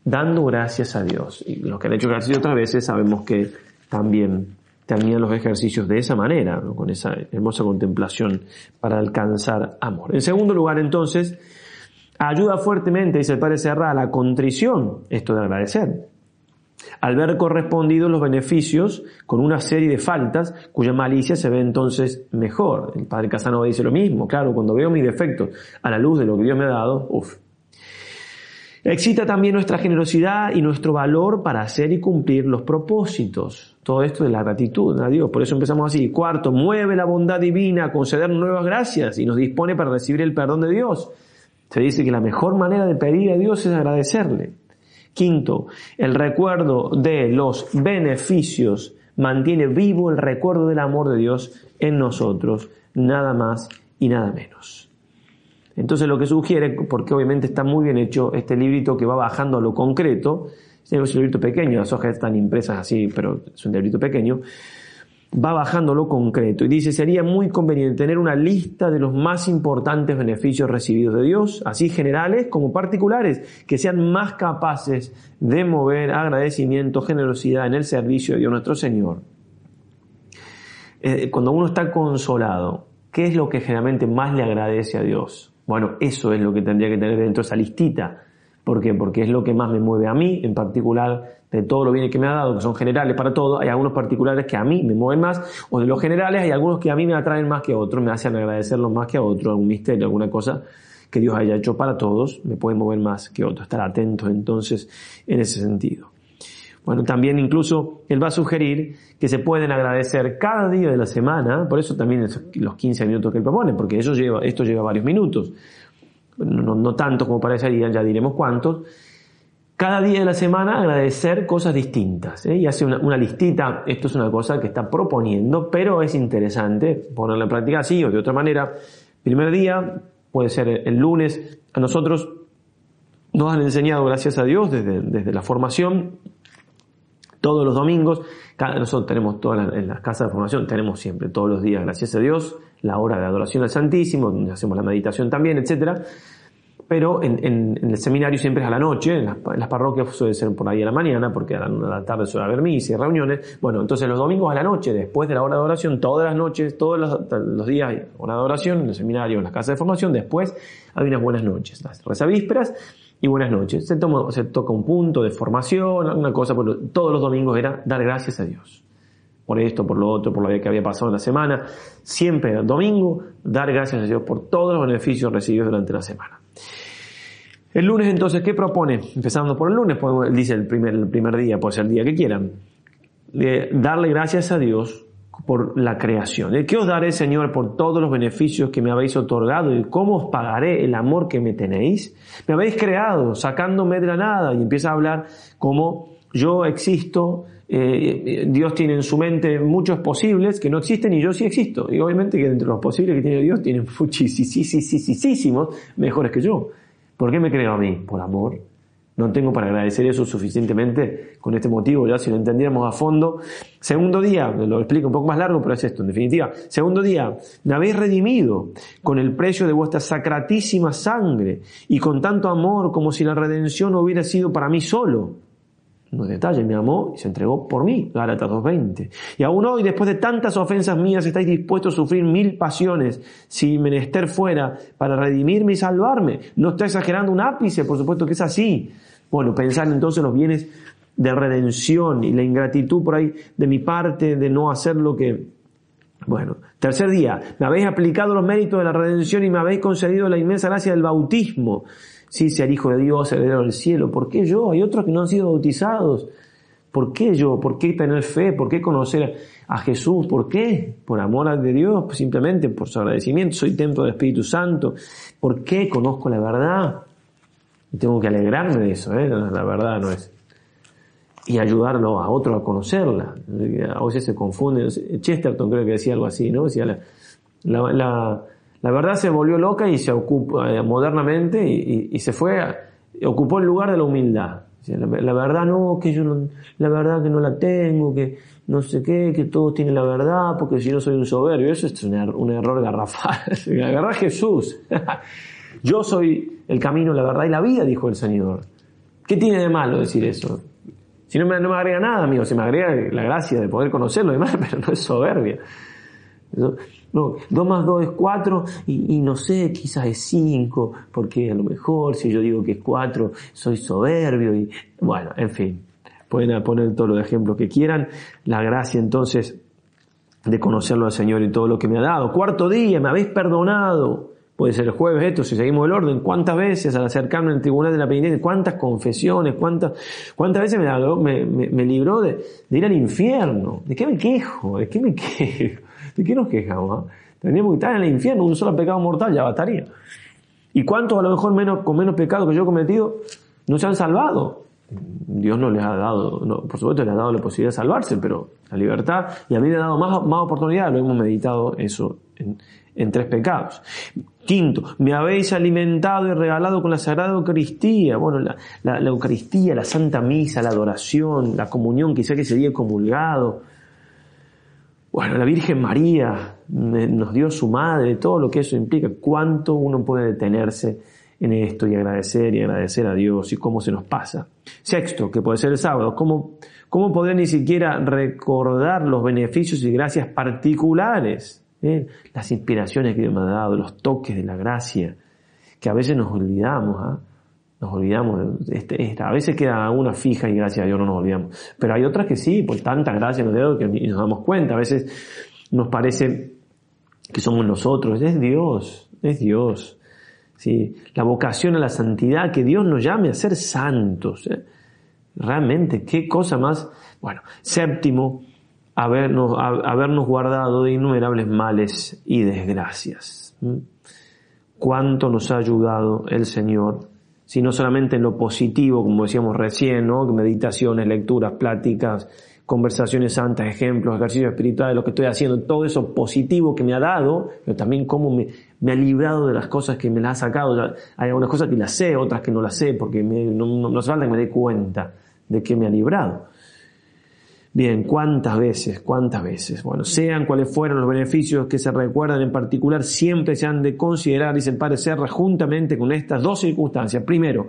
dando gracias a Dios. Y los que han hecho ejercicio otras veces sabemos que también terminan los ejercicios de esa manera, con esa hermosa contemplación para alcanzar amor. En segundo lugar, entonces, Ayuda fuertemente, dice el padre Serra, a la contrición, esto de agradecer. Al ver correspondidos los beneficios con una serie de faltas, cuya malicia se ve entonces mejor. El padre Casanova dice lo mismo, claro, cuando veo mis defectos a la luz de lo que Dios me ha dado, uff. Excita también nuestra generosidad y nuestro valor para hacer y cumplir los propósitos. Todo esto de la gratitud a Dios. Por eso empezamos así. Cuarto, mueve la bondad divina a conceder nuevas gracias y nos dispone para recibir el perdón de Dios. Se dice que la mejor manera de pedir a Dios es agradecerle. Quinto, el recuerdo de los beneficios mantiene vivo el recuerdo del amor de Dios en nosotros, nada más y nada menos. Entonces lo que sugiere, porque obviamente está muy bien hecho este librito que va bajando a lo concreto, es un librito pequeño, las hojas están impresas así, pero es un librito pequeño, va bajando lo concreto y dice, sería muy conveniente tener una lista de los más importantes beneficios recibidos de Dios, así generales como particulares, que sean más capaces de mover agradecimiento, generosidad en el servicio de Dios nuestro Señor. Eh, cuando uno está consolado, ¿qué es lo que generalmente más le agradece a Dios? Bueno, eso es lo que tendría que tener dentro de esa listita. ¿Por qué? Porque es lo que más me mueve a mí, en particular, de todo lo bien que me ha dado, que son generales para todo. Hay algunos particulares que a mí me mueven más, o de los generales hay algunos que a mí me atraen más que a otros, me hacen agradecerlos más que a otros, algún misterio, alguna cosa que Dios haya hecho para todos, me puede mover más que otros. Estar atentos entonces en ese sentido. Bueno, también incluso él va a sugerir que se pueden agradecer cada día de la semana, por eso también los 15 minutos que él propone, porque eso lleva, esto lleva varios minutos, no, no tanto como parecería, ya diremos cuántos, cada día de la semana agradecer cosas distintas. ¿eh? Y hace una, listita, esto es una cosa que está proponiendo, pero es interesante ponerla en práctica así o de otra manera. Primer día, puede ser el lunes, a nosotros nos han enseñado, gracias a Dios, desde, desde la formación, todos los domingos, cada, nosotros tenemos todas en las casas de formación, tenemos siempre todos los días, gracias a Dios, la hora de adoración al Santísimo, donde hacemos la meditación también, etcétera. Pero en, el seminario siempre es a la noche, en las, parroquias suele ser por ahí a la mañana, porque a la, tarde suele haber misa reuniones. Bueno, entonces los domingos a la noche, después de la hora de oración, todas las noches, todos los, días hay hora de oración en el seminario, en las casas de formación, después hay unas buenas noches, las rezavísperas, y buenas noches. Se, toma, se toca un punto de formación, alguna cosa, todos los domingos era dar gracias a Dios. Por esto, por lo otro, por lo que había pasado en la semana. Siempre domingo, dar gracias a Dios por todos los beneficios recibidos durante la semana. El lunes entonces, ¿qué propone? Empezando por el lunes, pues, dice el primer, primer día, puede ser el día que quieran. De darle gracias a Dios por la creación. ¿Qué os daré, Señor, por todos los beneficios que me habéis otorgado y cómo os pagaré el amor que me tenéis? Me habéis creado sacándome de la nada y empieza a hablar como yo existo, eh, Dios tiene en su mente muchos posibles que no existen y yo sí existo. Y obviamente que entre los posibles que tiene Dios tienen muchísimos mejores que yo. ¿Por qué me creo a mí? Por amor no tengo para agradecer eso suficientemente con este motivo, ya si lo entendiéramos a fondo. Segundo día, lo explico un poco más largo, pero es esto, en definitiva. Segundo día, me habéis redimido con el precio de vuestra sacratísima sangre y con tanto amor como si la redención hubiera sido para mí solo. No detalle, me amó y se entregó por mí, Gálatas 2.20. Y aún hoy, después de tantas ofensas mías, estáis dispuestos a sufrir mil pasiones, si menester fuera, para redimirme y salvarme. No estoy exagerando un ápice, por supuesto que es así. Bueno, pensar entonces los bienes de redención y la ingratitud por ahí de mi parte de no hacer lo que... Bueno, tercer día, me habéis aplicado los méritos de la redención y me habéis concedido la inmensa gracia del bautismo. Sí, ser hijo de Dios, heredero del cielo. ¿Por qué yo? Hay otros que no han sido bautizados. ¿Por qué yo? ¿Por qué tener fe? ¿Por qué conocer a Jesús? ¿Por qué? Por amor a Dios, simplemente por su agradecimiento. Soy templo del Espíritu Santo. ¿Por qué conozco la verdad? Y tengo que alegrarme de eso, ¿eh? la verdad no es. Y ayudarlo a otro a conocerla. A veces se confunde. Chesterton creo que decía algo así, ¿no? Decía la, verdad se volvió loca y se ocupa eh, modernamente y, se fue, ocupó el lugar de la humildad. La, verdad no, que yo no, la verdad que no la tengo, que no sé qué, que todos tienen la verdad, porque si no soy un soberbio. Eso es un, er, un error garrafal. Agarra a Jesús. Yo soy el camino, la verdad y la vida, dijo el Señor. ¿Qué tiene de malo decir eso? Si no me, no me agrega nada, amigo, se me agrega la gracia de poder conocerlo y demás, pero no es soberbia. No, 2 más 2 es 4 y, no sé, quizás es 5, porque a lo mejor si yo digo que es 4 soy soberbio y bueno, en fin, pueden poner todos los ejemplos que quieran. La gracia entonces de conocerlo al Señor y todo lo que me ha dado. Cuarto día, me habéis perdonado puede ser el jueves esto, si seguimos el orden, cuántas veces al acercarme al tribunal de la penitencia, cuántas confesiones, cuántas, cuántas veces me, me, me, libró de, ir al infierno. ¿De qué me quejo? ¿De qué me quejo? ¿De qué nos quejamos? Ah? Tendríamos que estar en el infierno, un solo pecado mortal, ya bastaría. ¿Y cuántos a lo mejor menos, con menos pecado que yo he cometido no se han salvado? Dios no les ha dado, no, por supuesto les ha dado la posibilidad de salvarse, pero la libertad, y a mí le ha dado más, más oportunidad, lo hemos meditado eso en, tres pecados. Quinto, me habéis alimentado y regalado con la Sagrada Eucaristía. Bueno, la, la, Eucaristía, la Santa Misa, la adoración, la comunión, quizá que sería comulgado. Bueno, la Virgen María nos dio su madre, todo lo que eso implica. ¿Cuánto uno puede detenerse en esto y agradecer y agradecer a Dios y cómo se nos pasa? Sexto, que puede ser el sábado, ¿cómo, cómo poder ni siquiera recordar los beneficios y gracias particulares ¿eh? las inspiraciones que Dios me ha dado, los toques de la gracia, que a veces nos olvidamos, ¿ah? Nos olvidamos, este, a veces queda una fija y gracias a Dios no nos olvidamos, pero hay otras que sí, por tanta gracia nos dio que nos damos cuenta, a veces nos parece que somos nosotros, es Dios, es Dios. ¿sí? La vocación a la santidad, que Dios nos llame a ser santos. ¿eh? Realmente, qué cosa más. Bueno, séptimo, habernos, habernos guardado de innumerables males y desgracias. Cuánto nos ha ayudado el Señor, si no solamente en lo positivo, como decíamos recién, ¿no? meditaciones, lecturas, pláticas, conversaciones santas, ejemplos, ejercicios espirituales, lo que estoy haciendo, todo eso positivo que me ha dado, pero también cómo me, me ha librado de las cosas que me las ha sacado. Hay algunas cosas que las sé, otras que no las sé, porque no, no, hace falta que me dé cuenta de que me ha librado. Bien, ¿cuántas veces? ¿Cuántas veces? Bueno, sean cuales fueran los beneficios que se recuerdan en particular, siempre se han de considerar, el Padre Serra, juntamente con estas dos circunstancias. Primero,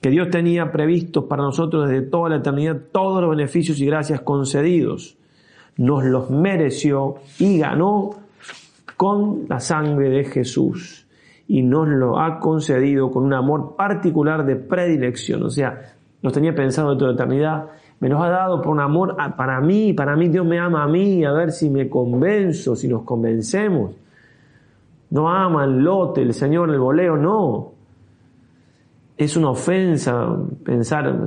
que Dios tenía previstos para nosotros desde toda la eternidad todos los beneficios y gracias concedidos. Nos los mereció y ganó con la sangre de Jesús. Y nos lo ha concedido con un amor particular de predilección. O sea, nos tenía pensado de toda la eternidad. Me los ha dado por un amor para mí, para mí Dios me ama a mí, a ver si me convenzo, si nos convencemos. No ama el lote, el Señor, el voleo, no es una ofensa pensar,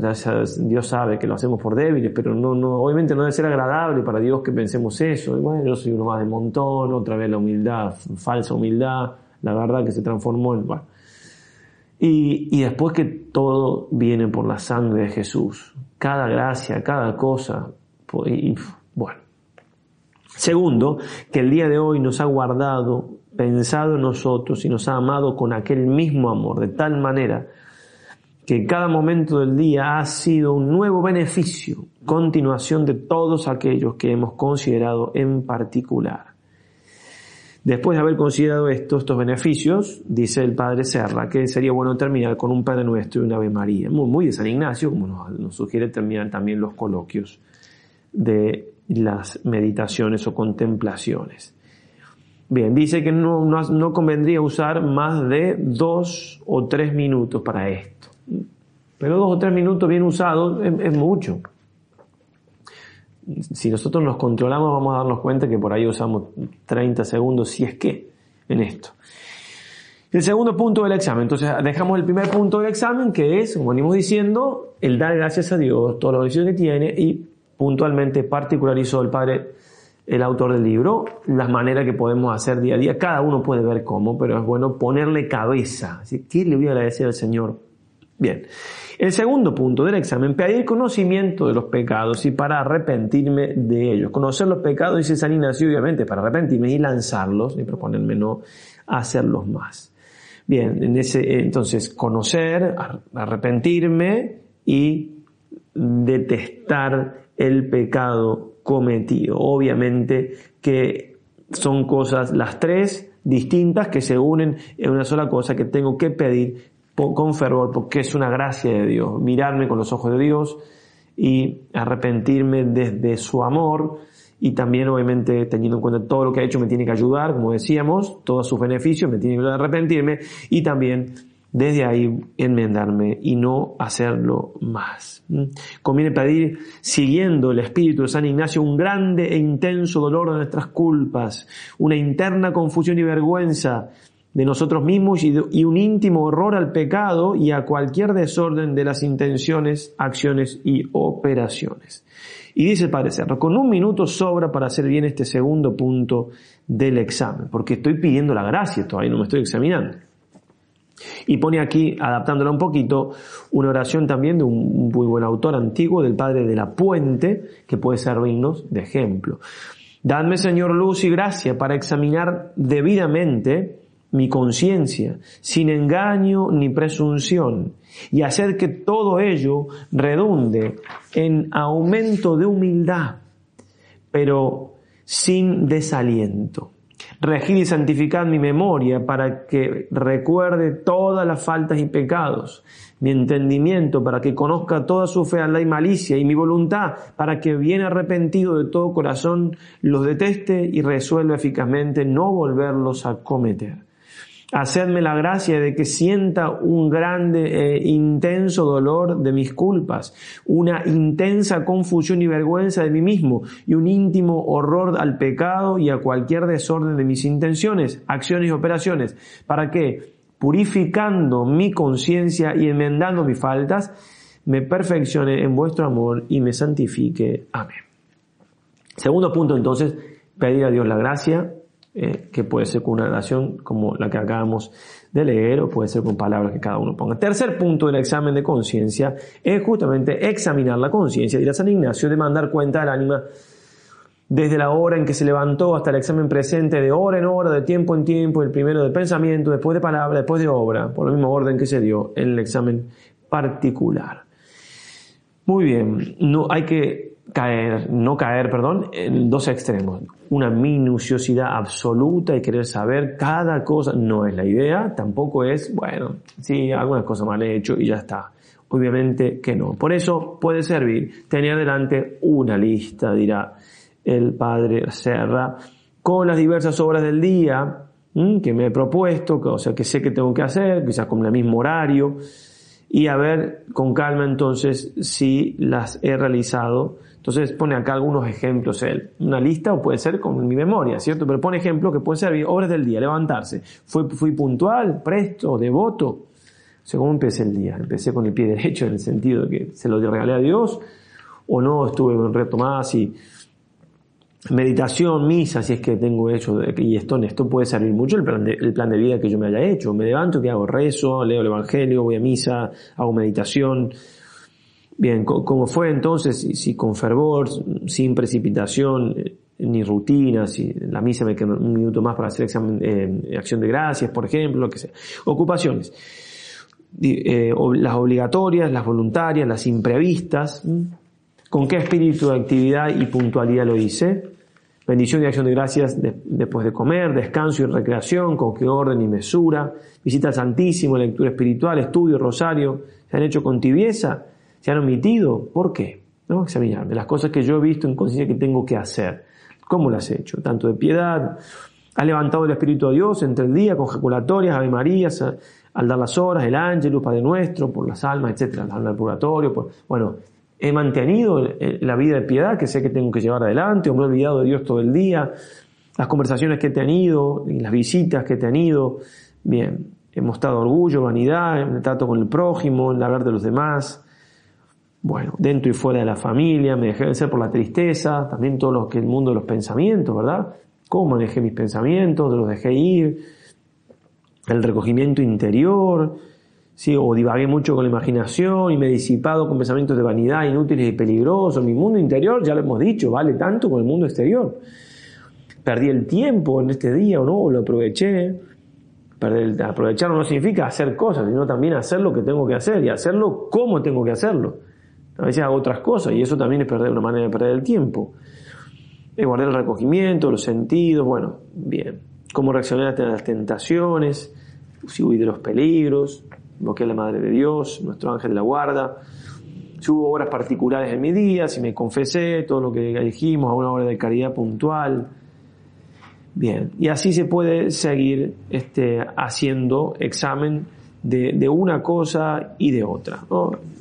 Dios sabe que lo hacemos por débiles, pero no, no, obviamente no debe ser agradable para Dios que pensemos eso. Y bueno, yo soy uno más de montón, otra vez la humildad, falsa humildad, la verdad que se transformó en... Y después que todo viene por la sangre de Jesús, cada gracia, cada cosa, y, bueno. Segundo, que el día de hoy nos ha guardado, pensado en nosotros y nos ha amado con aquel mismo amor, de tal manera que cada momento del día ha sido un nuevo beneficio, continuación de todos aquellos que hemos considerado en particular. Después de haber considerado estos beneficios, dice el Padre Serra que sería bueno terminar con un Padre Nuestro y una Ave María. Muy, muy de San Ignacio, como nos, sugiere terminar también los coloquios de las meditaciones o contemplaciones. Bien, dice que no, no convendría usar más de dos o tres minutos para esto. Pero dos o tres minutos bien usados es, mucho. Si nosotros nos controlamos vamos a darnos cuenta que por ahí usamos 30 segundos, si es que, en esto. El segundo punto del examen. Entonces dejamos el primer punto del examen, que es, como venimos diciendo, el dar gracias a Dios, todos los beneficios que tiene y puntualmente particularizó el Padre, el autor del libro, las maneras que podemos hacer día a día. Cada uno puede ver cómo, pero es bueno ponerle cabeza. ¿Qué le voy a agradecer al Señor? Bien. El segundo punto del examen, pedir conocimiento de los pecados y para arrepentirme de ellos. Conocer los pecados, dice San Ignacio, obviamente, para arrepentirme y lanzarlos y proponerme no hacerlos más. Bien, entonces, conocer, arrepentirme y detestar el pecado cometido. Obviamente que son cosas, las tres distintas que se unen en una sola cosa que tengo que pedir con fervor, porque es una gracia de Dios, mirarme con los ojos de Dios y arrepentirme desde su amor y también obviamente teniendo en cuenta todo lo que ha hecho me tiene que ayudar, como decíamos, todos sus beneficios me tiene que ayudar a arrepentirme y también desde ahí enmendarme y no hacerlo más. Conviene pedir, siguiendo el espíritu de San Ignacio, un grande e intenso dolor de nuestras culpas, una interna confusión y vergüenza de nosotros mismos y, un íntimo horror al pecado y a cualquier desorden de las intenciones, acciones y operaciones. Y dice el Padre Cerro, con un minuto sobra para hacer bien este segundo punto del examen, porque estoy pidiendo la gracia, todavía no me estoy examinando. Y pone aquí, adaptándola un poquito, una oración también de un muy buen autor antiguo, del Padre de la Puente, que puede servirnos de ejemplo. Dadme, Señor, luz y gracia para examinar debidamente mi conciencia, sin engaño ni presunción, y hacer que todo ello redunde en aumento de humildad, pero sin desaliento, Regir y santificad mi memoria para que recuerde todas las faltas y pecados, mi entendimiento para que conozca toda su fealdad y malicia, y mi voluntad para que bien arrepentido de todo corazón los deteste y resuelva eficazmente no volverlos a cometer. Hacedme la gracia de que sienta un grande e intenso dolor de mis culpas, una intensa confusión y vergüenza de mí mismo y un íntimo horror al pecado y a cualquier desorden de mis intenciones, acciones y operaciones, para que, purificando mi conciencia y enmendando mis faltas, me perfeccione en vuestro amor y me santifique. Amén. Segundo punto entonces, pedir a Dios la gracia eh, que puede ser con una oración como la que acabamos de leer o puede ser con palabras que cada uno ponga. Tercer punto del examen de conciencia es justamente examinar la conciencia. Dirá San Ignacio de mandar cuenta al ánima desde la hora en que se levantó hasta el examen presente, de hora en hora, de tiempo en tiempo, el primero de pensamiento, después de palabra, después de obra, por el mismo orden que se dio en el examen particular. Muy bien, no hay que caer, no caer, perdón, en dos extremos. Una minuciosidad absoluta y querer saber cada cosa no es la idea, tampoco es, bueno, sí, algunas cosas mal he hecho y ya está. Obviamente que no. Por eso puede servir tener delante una lista, dirá el padre Serra, con las diversas obras del día que me he propuesto, o sea, que sé que tengo que hacer, quizás con el mismo horario, y a ver con calma entonces si las he realizado entonces pone acá algunos ejemplos él. Una lista o puede ser con mi memoria, ¿cierto? Pero pone ejemplos que pueden ser obras del día, levantarse. Fui, puntual, presto, devoto. según empecé el día. Empecé con el pie derecho en el sentido de que se lo regalé a Dios o no, estuve un reto más y meditación, misa, si es que tengo hecho, y esto, esto puede servir mucho el plan, de, el plan de vida que yo me haya hecho. Me levanto, que hago? Rezo, leo el Evangelio, voy a misa, hago meditación, Bien, ¿cómo fue entonces? Si, con fervor, sin precipitación, eh, ni rutina, si la misa me queda un minuto más para hacer examen, eh, acción de gracias, por ejemplo, lo que sea. Ocupaciones. Eh, las obligatorias, las voluntarias, las imprevistas. ¿Con qué espíritu de actividad y puntualidad lo hice? Bendición y acción de gracias después de comer, descanso y recreación, con qué orden y mesura, visita al Santísimo, lectura espiritual, estudio, rosario, se han hecho con tibieza, se han omitido. ¿Por qué? ¿No? Examinarme las cosas que yo he visto en conciencia que tengo que hacer. ¿Cómo las he hecho? Tanto de piedad. Has levantado el Espíritu a Dios entre el día con jaculatorias, Ave Marías, al dar las horas, el ángel, Padre Nuestro, por las almas, etc. Las almas purgatorio. Bueno, he mantenido la vida de piedad que sé que tengo que llevar adelante, o me he olvidado de Dios todo el día, las conversaciones que he tenido, las visitas que he tenido, bien, he mostrado orgullo, vanidad, en el trato con el prójimo, en hablar de los demás, bueno, dentro y fuera de la familia, me dejé vencer por la tristeza, también todo lo que el mundo de los pensamientos, ¿verdad? ¿Cómo manejé mis pensamientos? Los dejé ir, el recogimiento interior, ¿sí? o divagué mucho con la imaginación y me he disipado con pensamientos de vanidad inútiles y peligrosos. Mi mundo interior, ya lo hemos dicho, vale tanto como el mundo exterior. Perdí el tiempo en este día o no, lo aproveché. Perder, aprovecharlo no significa hacer cosas, sino también hacer lo que tengo que hacer y hacerlo como tengo que hacerlo. A veces hago otras cosas y eso también es perder una manera de perder el tiempo. Es guardar el recogimiento, los sentidos, bueno, bien. Cómo reaccionar a las tentaciones, si huí de los peligros, lo la Madre de Dios, nuestro ángel de la guarda. Si hubo obras particulares en mi día, si me confesé, todo lo que dijimos, a una hora de caridad puntual. Bien, y así se puede seguir este, haciendo examen de, una cosa y de otra.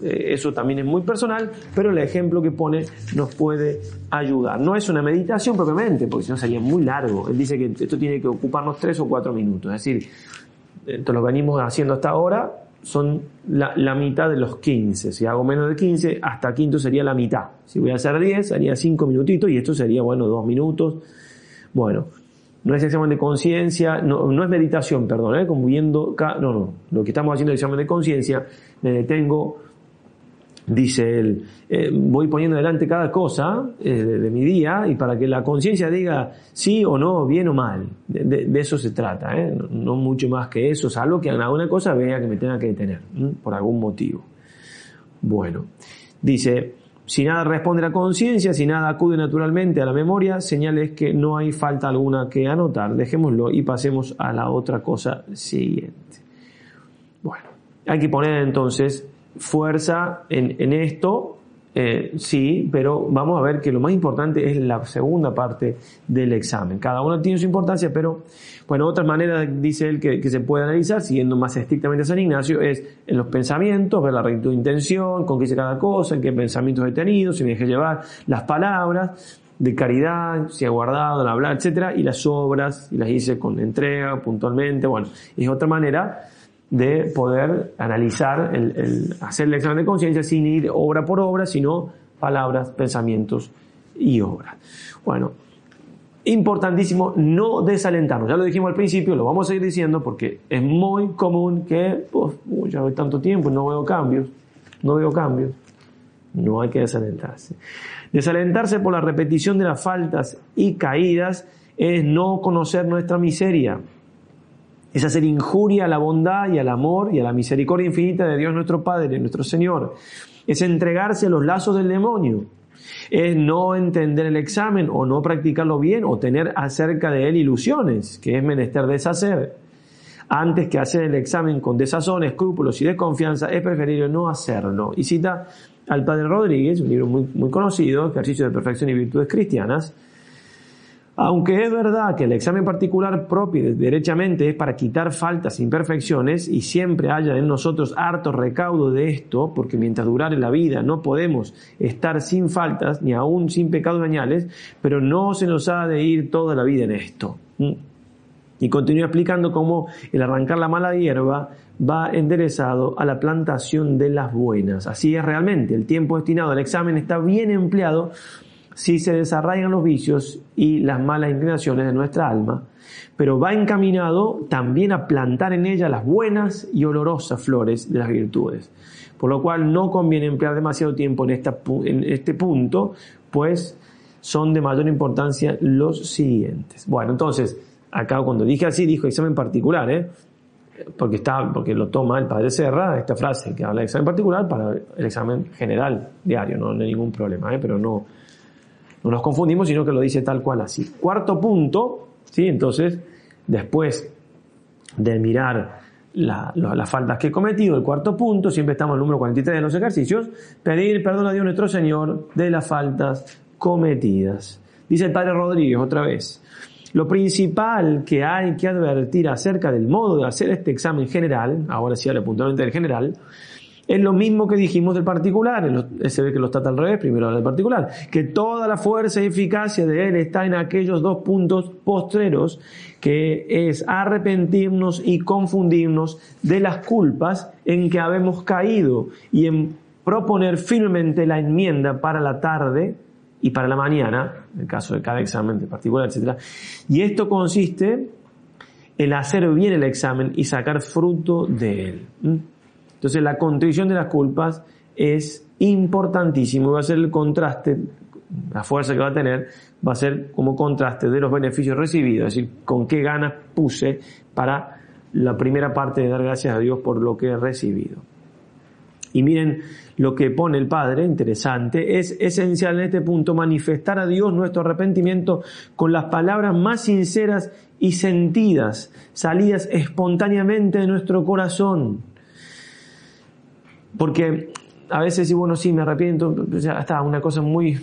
Eh, eso también es muy personal, pero el ejemplo que pone nos puede ayudar. No es una meditación propiamente, porque si no sería muy largo. Él dice que esto tiene que ocuparnos tres o cuatro minutos. Es decir, esto lo venimos haciendo hasta ahora son la, la, mitad de los 15. Si hago menos de 15, hasta quinto sería la mitad. Si voy a hacer 10, haría 5 minutitos y esto sería, bueno, 2 minutos. Bueno, no es examen de conciencia, no, no, es meditación, perdón, ¿eh? como viendo, no, no, lo que estamos haciendo es examen de conciencia, me detengo, dice él, eh, voy poniendo delante cada cosa eh, de, mi día y para que la conciencia diga sí o no, bien o mal, de, eso se trata, ¿eh? no, mucho más que eso, salvo que en alguna cosa vea que me tenga que detener, por algún motivo. Bueno, dice, Si nada responde a la conciencia, si nada acude naturalmente a la memoria, señales que no hay falta alguna que anotar. Dejémoslo y pasemos a la otra cosa siguiente. Bueno, hay que poner entonces fuerza en, en esto eh, sí, pero vamos a ver que lo más importante es la segunda parte del examen. Cada uno tiene su importancia, pero bueno, otra manera, dice él, que, se puede analizar, siguiendo más estrictamente a San Ignacio, es en los pensamientos, ver la rectitud de intención, con qué hice cada cosa, en qué pensamientos he tenido, si me dejé llevar, las palabras de caridad, si he guardado, en hablar, etcétera, y las obras, y las hice con entrega, puntualmente, bueno, es otra manera de poder analizar, el, hacer el examen de conciencia sin ir obra por obra, sino palabras, pensamientos y obras. Bueno, importantísimo no desalentarnos. Ya lo dijimos al principio, lo vamos a seguir diciendo porque es muy común que, pues, ya voy tanto tiempo no veo cambios, no veo cambios. No hay que desalentarse. Desalentarse por la repetición de las faltas y caídas es no conocer nuestra miseria es hacer injuria a la bondad y al amor y a la misericordia infinita de Dios nuestro Padre, nuestro Señor. Es entregarse a los lazos del demonio. Es no entender el examen o no practicarlo bien o tener acerca de él ilusiones, que es menester deshacer. Antes que hacer el examen con desazón, escrúpulos y desconfianza, es preferible no hacerlo. Y cita al Padre Rodríguez, un libro muy, muy conocido, Ejercicio de Perfección y Virtudes Cristianas, aunque es verdad que el examen particular propio derechamente es para quitar faltas e imperfecciones y siempre haya en nosotros harto recaudo de esto, porque mientras durare la vida no podemos estar sin faltas ni aún sin pecados dañales, pero no se nos ha de ir toda la vida en esto. ¿Mm? Y continúa explicando cómo el arrancar la mala hierba va enderezado a la plantación de las buenas. Así es realmente, el tiempo destinado al examen está bien empleado si se desarraigan los vicios y las malas inclinaciones de nuestra alma, pero va encaminado también a plantar en ella las buenas y olorosas flores de las virtudes. Por lo cual no conviene emplear demasiado tiempo en, este punto, pues son de mayor importancia los siguientes. Bueno, entonces, acá cuando dije así, dijo examen particular, ¿eh? porque, está, porque lo toma el padre Serra, esta frase que habla de examen particular para el examen general diario, no, hay ningún problema, ¿eh? pero no, no nos confundimos, sino que lo dice tal cual así. Cuarto punto, ¿sí? Entonces, después de mirar las faltas que he cometido, el cuarto punto, siempre estamos en el número 43 de los ejercicios, pedir perdón a Dios nuestro Señor de las faltas cometidas. Dice el Padre Rodríguez otra vez. Lo principal que hay que advertir acerca del modo de hacer este examen general, ahora sí habla puntualmente del general, es lo mismo que dijimos del particular, se ve que lo trata al revés, primero habla del particular, que toda la fuerza y eficacia de él está en aquellos dos puntos postreros, que es arrepentirnos y confundirnos de las culpas en que habemos caído y en proponer firmemente la enmienda para la tarde y para la mañana, en el caso de cada examen de particular, etc. Y esto consiste en hacer bien el examen y sacar fruto de él. Entonces la contrición de las culpas es importantísimo, va a ser el contraste, la fuerza que va a tener va a ser como contraste de los beneficios recibidos, es decir, con qué ganas puse para la primera parte de dar gracias a Dios por lo que he recibido. Y miren lo que pone el Padre, interesante, es esencial en este punto manifestar a Dios nuestro arrepentimiento con las palabras más sinceras y sentidas, salidas espontáneamente de nuestro corazón. Porque a veces, y bueno, sí, me arrepiento, ya está, una cosa muy...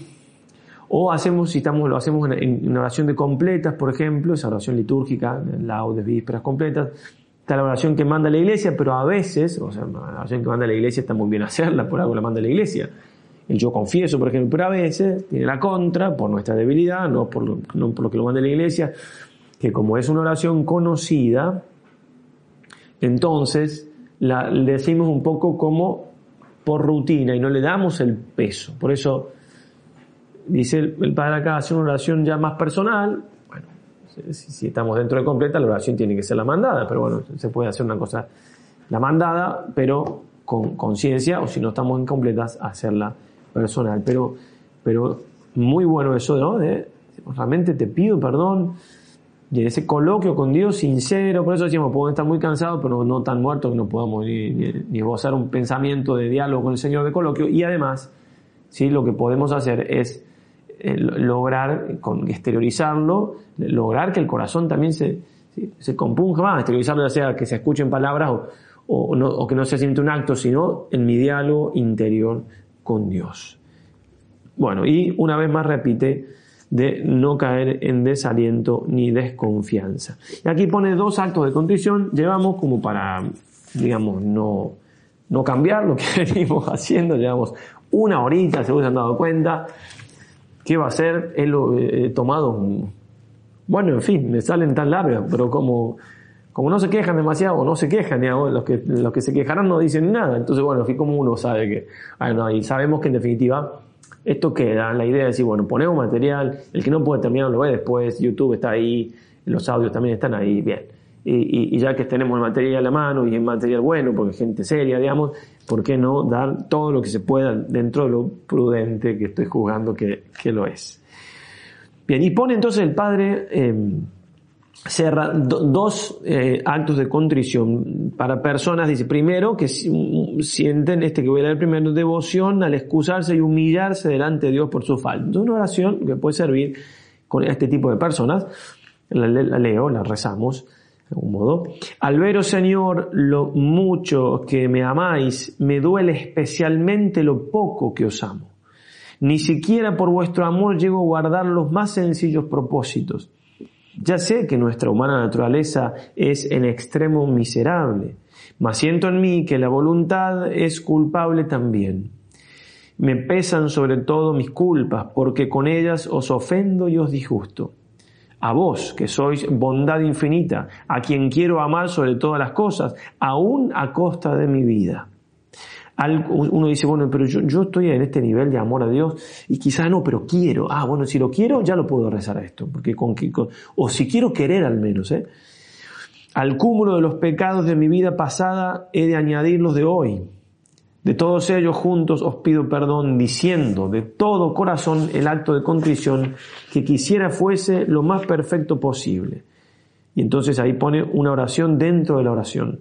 O hacemos, si estamos, lo hacemos en, una oración de completas, por ejemplo, esa oración litúrgica, laudes, vísperas completas, está la oración que manda la iglesia, pero a veces, o sea, la oración que manda la iglesia está muy bien hacerla, por algo la manda la iglesia. El yo confieso, por ejemplo, pero a veces tiene la contra, por nuestra debilidad, no por no por lo que lo manda la iglesia, que como es una oración conocida, entonces la decimos un poco como por rutina y no le damos el peso. Por eso dice el, padre acá, hace una oración ya más personal. Bueno, si, estamos dentro de completa, la oración tiene que ser la mandada, pero bueno, se puede hacer una cosa, la mandada, pero con conciencia, o si no estamos incompletas, hacerla personal. Pero, pero muy bueno eso, ¿no? De, realmente te pido perdón en ese coloquio con Dios sincero, por eso decimos, podemos estar muy cansados, pero no tan muertos que no podamos ni, ni, esbozar un pensamiento de diálogo con el Señor de coloquio, y además ¿sí? lo que podemos hacer es eh, lograr, con exteriorizarlo, lograr que el corazón también se, se compunja más, exteriorizarlo ya sea que se escuchen palabras o, o, o que no se siente un acto, sino en mi diálogo interior con Dios. Bueno, y una vez más repite de no caer en desaliento ni desconfianza. Y aquí pone dos actos de contrición, llevamos como para, digamos, no, no cambiar lo que venimos haciendo, llevamos una horita, según se han dado cuenta, ¿qué va a ser? He, he tomado, bueno, en fin, me salen tan largas, pero como como no se quejan demasiado, no se quejan, digamos, los que, los que se quejarán no dicen nada. Entonces, bueno, así como uno sabe que, bueno, y sabemos que en definitiva esto queda, la idea de decir, bueno, ponemos material, el que no puede terminar lo ve después, YouTube está ahí, los audios también están ahí, bien. Y, y, ya que tenemos el material a la mano y es material bueno, porque es gente seria, digamos, ¿por qué no dar todo lo que se pueda dentro de lo prudente que estoy jugando que, que lo es? Bien, y pone entonces el padre... Eh, cerra dos eh, actos de contrición para personas, dice, primero que sienten este que voy a leer primero, devoción al excusarse y humillarse delante de Dios por su falta. Una oración que puede servir con este tipo de personas, la, leo, la rezamos de algún modo. Al veros, Señor, lo mucho que me amáis, me duele especialmente lo poco que os amo. Ni siquiera por vuestro amor llego a guardar los más sencillos propósitos ya sé que nuestra humana naturaleza es en extremo miserable, mas siento en mí que la voluntad es culpable también. Me pesan sobre todo mis culpas, porque con ellas os ofendo y os disgusto. A vos, que sois bondad infinita, a quien quiero amar sobre todas las cosas, aún a costa de mi vida uno dice, bueno, pero yo, yo estoy en este nivel de amor a Dios y quizás no, pero quiero. Ah, bueno, si lo quiero, ya lo puedo rezar a esto. Porque con, o si quiero querer al menos, ¿eh? Al cúmulo de los pecados de mi vida pasada he de añadir los de hoy. De todos ellos juntos os pido perdón diciendo de todo corazón el acto de contrición que quisiera fuese lo más perfecto posible. Y entonces ahí pone una oración dentro de la oración.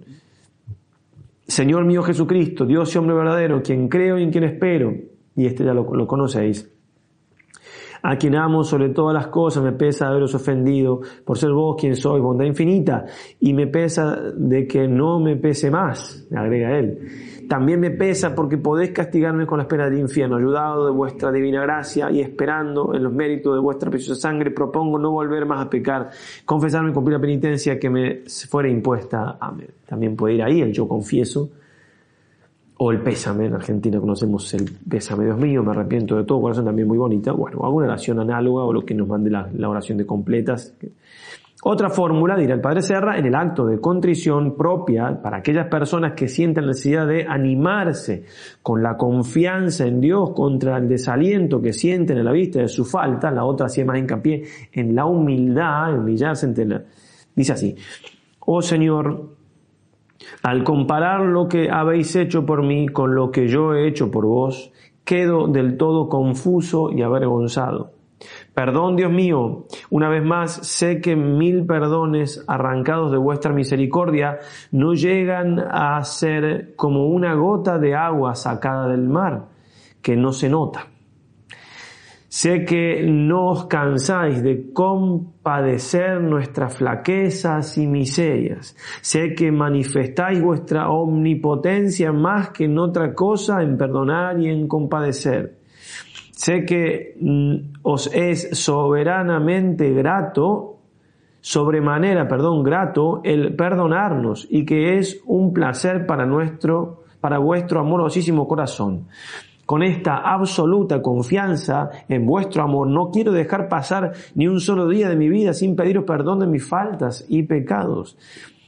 Señor mío Jesucristo, Dios y hombre verdadero, quien creo y en quien espero, y este ya lo, conocéis, a quien amo sobre todas las cosas, me pesa haberos ofendido, por ser vos quien sois, bondad infinita, y me pesa de que no me pese más, agrega él. También me pesa porque podéis castigarme con la espera del infierno. Ayudado de vuestra divina gracia y esperando en los méritos de vuestra preciosa sangre, propongo no volver más a pecar, confesarme y cumplir la penitencia que me fuera impuesta. Amén. También puede ir ahí el yo confieso o el pésame. En Argentina conocemos el pésame, Dios mío, me arrepiento de todo corazón, también muy bonita. Bueno, alguna oración análoga o lo que nos mande la, oración de completas. Otra fórmula, dirá el padre Serra, en el acto de contrición propia para aquellas personas que sienten la necesidad de animarse con la confianza en Dios contra el desaliento que sienten a la vista de su falta, la otra hacía más hincapié en la humildad, en humillarse ante la... Dice así, oh Señor, al comparar lo que habéis hecho por mí con lo que yo he hecho por vos, quedo del todo confuso y avergonzado. Perdón, Dios mío, una vez más, sé que mil perdones arrancados de vuestra misericordia no llegan a ser como una gota de agua sacada del mar, que no se nota. Sé que no os cansáis de compadecer nuestras flaquezas y miserias. Sé que manifestáis vuestra omnipotencia más que en otra cosa en perdonar y en compadecer. Sé que mm, os es soberanamente grato, sobremanera, perdón, grato el perdonarnos y que es un placer para nuestro, para vuestro amorosísimo corazón. Con esta absoluta confianza en vuestro amor, no quiero dejar pasar ni un solo día de mi vida sin pediros perdón de mis faltas y pecados.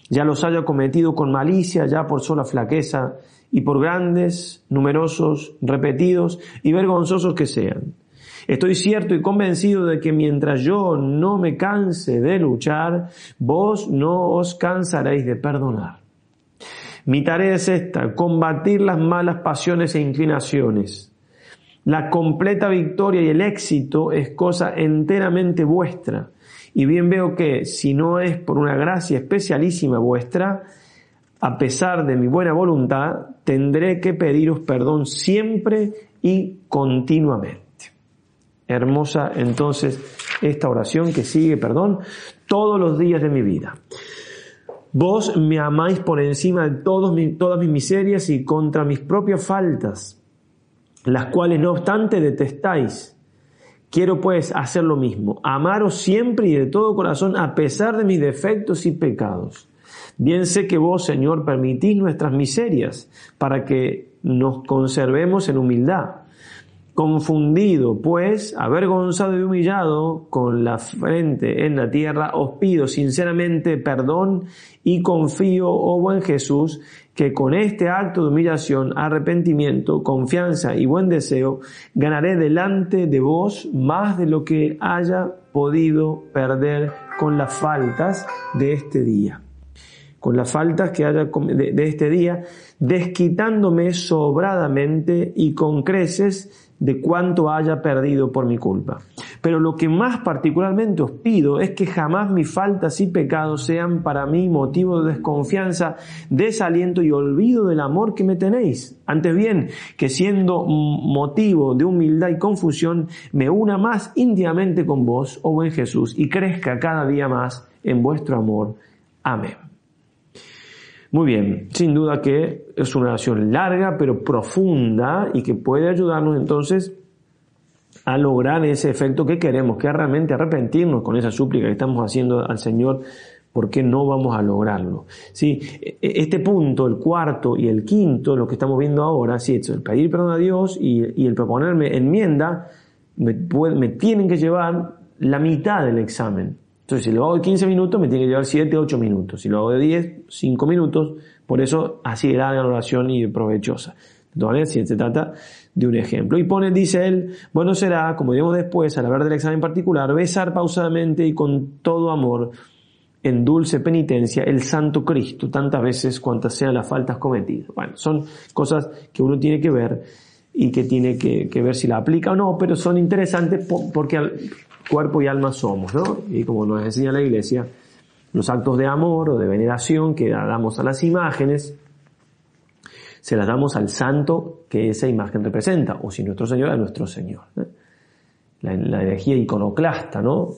Ya los haya cometido con malicia, ya por sola flaqueza, y por grandes, numerosos, repetidos y vergonzosos que sean. Estoy cierto y convencido de que mientras yo no me canse de luchar, vos no os cansaréis de perdonar. Mi tarea es esta, combatir las malas pasiones e inclinaciones. La completa victoria y el éxito es cosa enteramente vuestra. Y bien veo que, si no es por una gracia especialísima vuestra, a pesar de mi buena voluntad, tendré que pediros perdón siempre y continuamente. Hermosa entonces esta oración que sigue, perdón, todos los días de mi vida. Vos me amáis por encima de todas mis miserias y contra mis propias faltas, las cuales no obstante detestáis. Quiero pues hacer lo mismo, amaros siempre y de todo corazón a pesar de mis defectos y pecados. Bien sé que vos, Señor, permitís nuestras miserias para que nos conservemos en humildad Confundido, pues, avergonzado y humillado, con la frente en la tierra, os pido sinceramente perdón y confío, oh buen Jesús, que con este acto de humillación, arrepentimiento, confianza y buen deseo, ganaré delante de vos más de lo que haya podido perder con las faltas de este día. Con las faltas que haya de, este día, desquitándome sobradamente y con creces de cuánto haya perdido por mi culpa. Pero lo que más particularmente os pido es que jamás mis faltas y pecados sean para mí motivo de desconfianza, desaliento y olvido del amor que me tenéis. Antes bien, que siendo motivo de humildad y confusión, me una más íntimamente con vos, oh buen Jesús, y crezca cada día más en vuestro amor. Amén. Muy bien, sin duda que es una oración larga pero profunda y que puede ayudarnos entonces a lograr ese efecto que queremos, que es realmente arrepentirnos con esa súplica que estamos haciendo al Señor, porque no vamos a lograrlo. Sí, e, este punto, el cuarto y el quinto, lo que estamos viendo ahora, sí, el pedir perdón a Dios y, el proponerme enmienda, me tienen que llevar la mitad del examen. Entonces, si lo hago de 15 minutos, me tiene que llevar 7, 8 minutos. Si lo hago de 10, 5 minutos. Por eso, así era la oración y provechosa. Maneras, si se trata de un ejemplo. Y pone, dice él, bueno será, como diremos después, al hablar del examen particular, besar pausadamente y con todo amor, en dulce penitencia, el Santo Cristo, tantas veces cuantas sean las faltas cometidas. Bueno, son cosas que uno tiene que ver y que tiene que ver si la aplica o no, pero son interesantes porque cuerpo y alma somos, ¿no? Y como nos enseña la iglesia, los actos de amor o de veneración que damos a las imágenes, se las damos al santo que esa imagen representa, o si nuestro Señor, a nuestro Señor. La, energía iconoclasta, ¿no?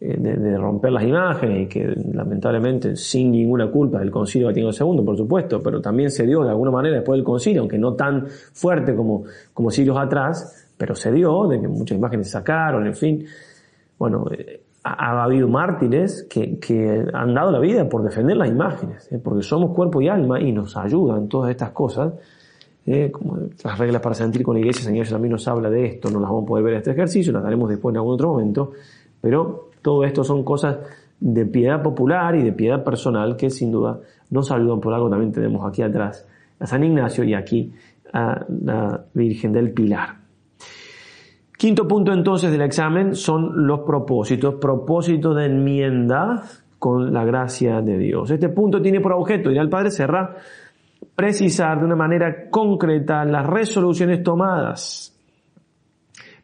Eh, de, romper las imágenes y que lamentablemente sin ninguna culpa del concilio Vaticano II, por supuesto, pero también se dio de alguna manera después del concilio, aunque no tan fuerte como, como siglos atrás, pero se dio, de que muchas imágenes se sacaron, en fin. Bueno, eh, ha, habido mártires que, que, han dado la vida por defender las imágenes, eh, porque somos cuerpo y alma y nos ayudan todas estas cosas. Eh, como las reglas para sentir con la iglesia, Señor también nos habla de esto, no las vamos a poder ver en este ejercicio, las daremos después en algún otro momento, pero todo esto son cosas de piedad popular y de piedad personal que sin duda nos ayudan por algo también tenemos aquí atrás a San Ignacio y aquí a la Virgen del Pilar. Quinto punto entonces del examen son los propósitos, propósitos de enmienda con la gracia de Dios. Este punto tiene por objeto, dirá el Padre Serra, precisar de una manera concreta las resoluciones tomadas,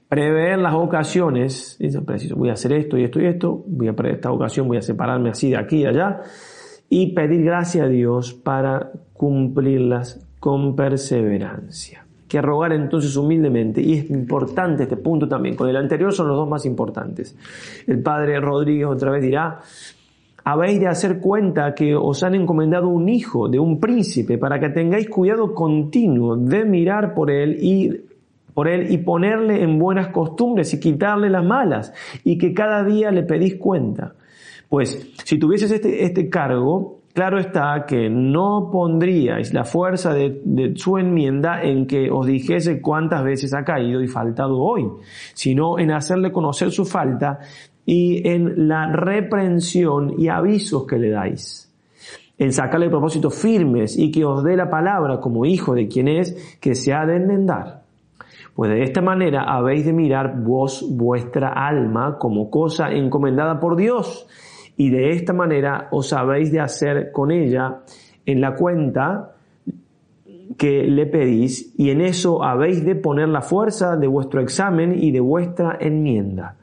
prever las ocasiones, dice preciso, voy a hacer esto y esto y esto, voy a esta ocasión voy a separarme así de aquí y allá, y pedir gracia a Dios para cumplirlas con perseverancia que rogar entonces humildemente. Y es importante este punto también. Con el anterior son los dos más importantes. El padre Rodríguez otra vez dirá, habéis de hacer cuenta que os han encomendado un hijo de un príncipe para que tengáis cuidado continuo de mirar por él y por él y ponerle en buenas costumbres y quitarle las malas y que cada día le pedís cuenta. Pues si tuvieses este, este cargo, Claro está que no pondríais la fuerza de, su enmienda en que os dijese cuántas veces ha caído y faltado hoy, sino en hacerle conocer su falta y en la reprensión y avisos que le dais, en sacarle propósitos firmes y que os dé la palabra como hijo de quien es que se ha de enmendar. Pues de esta manera habéis de mirar vos vuestra alma como cosa encomendada por Dios y de esta manera os habéis de hacer con ella en la cuenta que le pedís y en eso habéis de poner la fuerza de vuestro examen y de vuestra enmienda.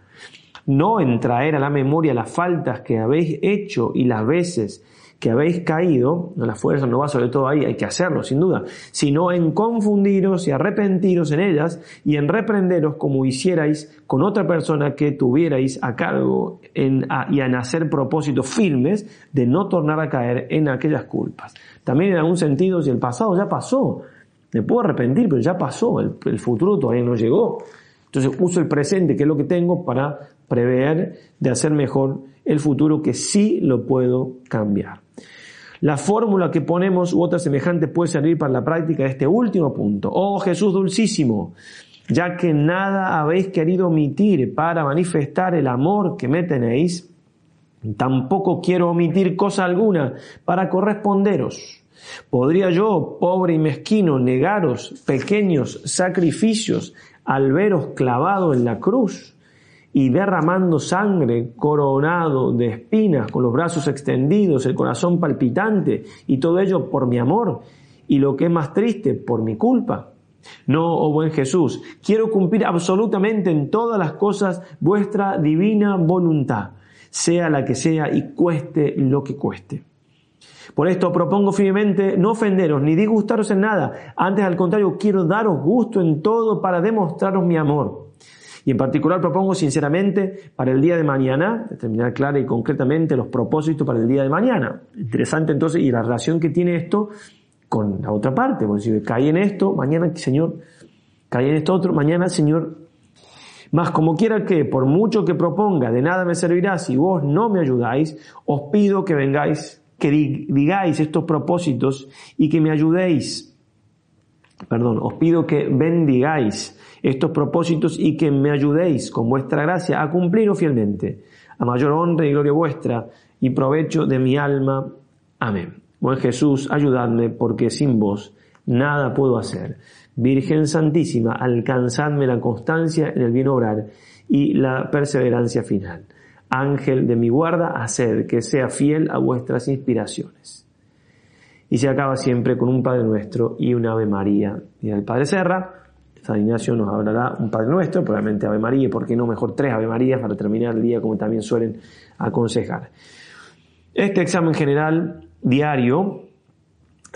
No en traer a la memoria las faltas que habéis hecho y las veces que habéis caído, la fuerza no va sobre todo ahí, hay que hacerlo sin duda, sino en confundiros y arrepentiros en ellas y en reprenderos como hicierais con otra persona que tuvierais a cargo y en hacer propósitos firmes de no tornar a caer en aquellas culpas. También en algún sentido, si el pasado ya pasó, me puedo arrepentir, pero ya pasó, el, el futuro todavía no llegó. Entonces uso el presente, que es lo que tengo, para prever de hacer mejor el futuro que sí lo puedo cambiar. La fórmula que ponemos u otra semejante puede servir para la práctica de este último punto. Oh Jesús dulcísimo, ya que nada habéis querido omitir para manifestar el amor que me tenéis, tampoco quiero omitir cosa alguna para corresponderos. ¿Podría yo, pobre y mezquino, negaros pequeños sacrificios al veros clavado en la cruz? Y derramando sangre, coronado de espinas, con los brazos extendidos, el corazón palpitante, y todo ello por mi amor, y lo que es más triste, por mi culpa. No, oh buen Jesús, quiero cumplir absolutamente en todas las cosas vuestra divina voluntad, sea la que sea y cueste lo que cueste. Por esto propongo firmemente no ofenderos ni disgustaros en nada, antes al contrario quiero daros gusto en todo para demostraros mi amor y en particular propongo sinceramente para el día de mañana, determinar clara y concretamente los propósitos para el día de mañana. Interesante entonces y la relación que tiene esto con la otra parte. Porque si caí en esto, mañana, Señor, caí en esto otro, mañana, Señor. Más como quiera que, por mucho que proponga, de nada me servirá si vos no me ayudáis, os pido que vengáis, que digáis estos propósitos y que me ayudéis. Perdón, os pido que bendigáis estos propósitos y que me ayudéis con vuestra gracia a cumplirlos fielmente, a mayor honra y gloria vuestra y provecho de mi alma. Amén. Buen Jesús, ayudadme porque sin vos nada puedo hacer. Virgen Santísima, alcanzadme la constancia en el bien obrar y la perseverancia final. Ángel de mi guarda, haced que sea fiel a vuestras inspiraciones. Y se acaba siempre con un Padre Nuestro y un Ave María. Y el Padre Serra, San Ignacio nos hablará un Padre Nuestro, probablemente Ave María, y por qué no mejor tres Ave Marías para terminar el día como también suelen aconsejar. Este examen general diario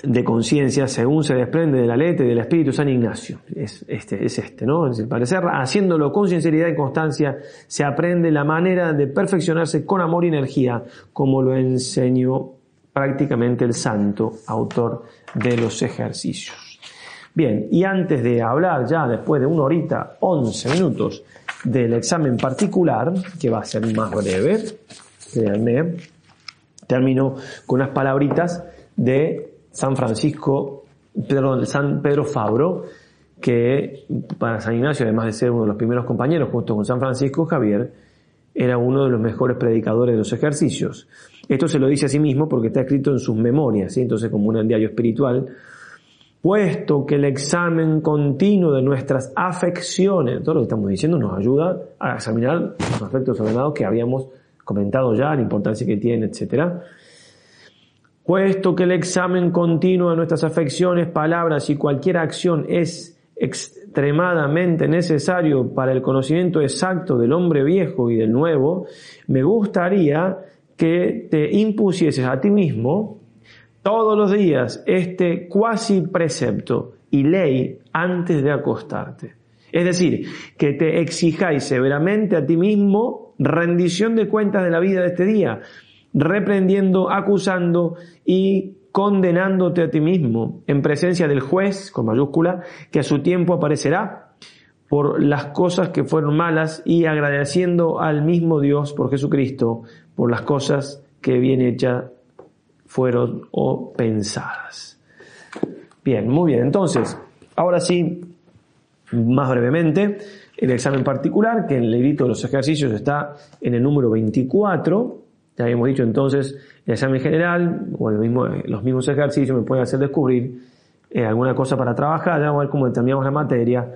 de conciencia, según se desprende de la letra y del Espíritu San Ignacio, es este, es este, ¿no? Es el parecer, haciéndolo con sinceridad y constancia, se aprende la manera de perfeccionarse con amor y energía, como lo enseñó prácticamente el santo autor de los ejercicios. Bien, y antes de hablar ya después de una horita, 11 minutos del examen particular, que va a ser más breve, créanme, termino con unas palabritas de San Francisco, perdón, de San Pedro Fabro, que para San Ignacio, además de ser uno de los primeros compañeros junto con San Francisco Javier, era uno de los mejores predicadores de los ejercicios. Esto se lo dice a sí mismo porque está escrito en sus memorias, ¿sí? entonces como un diario espiritual, puesto que el examen continuo de nuestras afecciones, todo lo que estamos diciendo, nos ayuda a examinar los aspectos ordenados que habíamos comentado ya, la importancia que tiene, etc. Puesto que el examen continuo de nuestras afecciones, palabras y cualquier acción es extremadamente necesario para el conocimiento exacto del hombre viejo y del nuevo, me gustaría que te impusieses a ti mismo todos los días este cuasi precepto y ley antes de acostarte. Es decir, que te exijáis severamente a ti mismo rendición de cuentas de la vida de este día, reprendiendo, acusando y condenándote a ti mismo en presencia del juez, con mayúscula, que a su tiempo aparecerá por las cosas que fueron malas y agradeciendo al mismo Dios por Jesucristo por las cosas que bien hechas fueron o pensadas. Bien, muy bien. Entonces, ahora sí, más brevemente, el examen particular, que en el librito de los ejercicios está en el número 24. Ya habíamos dicho entonces, el examen general, o los mismos ejercicios me pueden hacer descubrir eh, alguna cosa para trabajar, ya a ver cómo determinamos la materia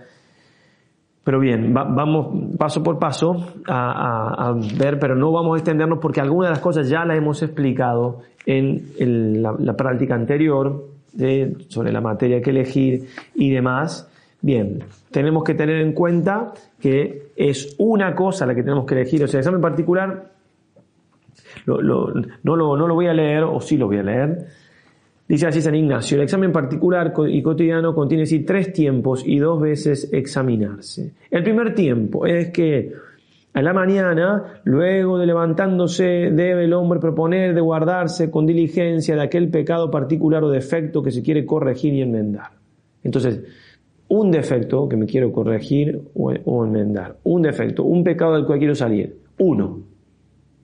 pero bien, vamos paso por paso a, ver, pero no vamos a extendernos porque algunas de las cosas ya las hemos explicado en la, práctica anterior sobre la materia que elegir y demás. Bien, tenemos que tener en cuenta que es una cosa la que tenemos que elegir, o sea, el examen particular no, lo, no lo voy a leer, o sí lo voy a leer. Dice así San Ignacio, el examen particular y cotidiano contiene así tres tiempos y dos veces examinarse. El primer tiempo es que a la mañana, luego de levantándose, debe el hombre proponer de guardarse con diligencia de aquel pecado particular o defecto que se quiere corregir y enmendar. Entonces, un defecto que me quiero corregir o, enmendar, un defecto, un pecado del cual quiero salir, uno.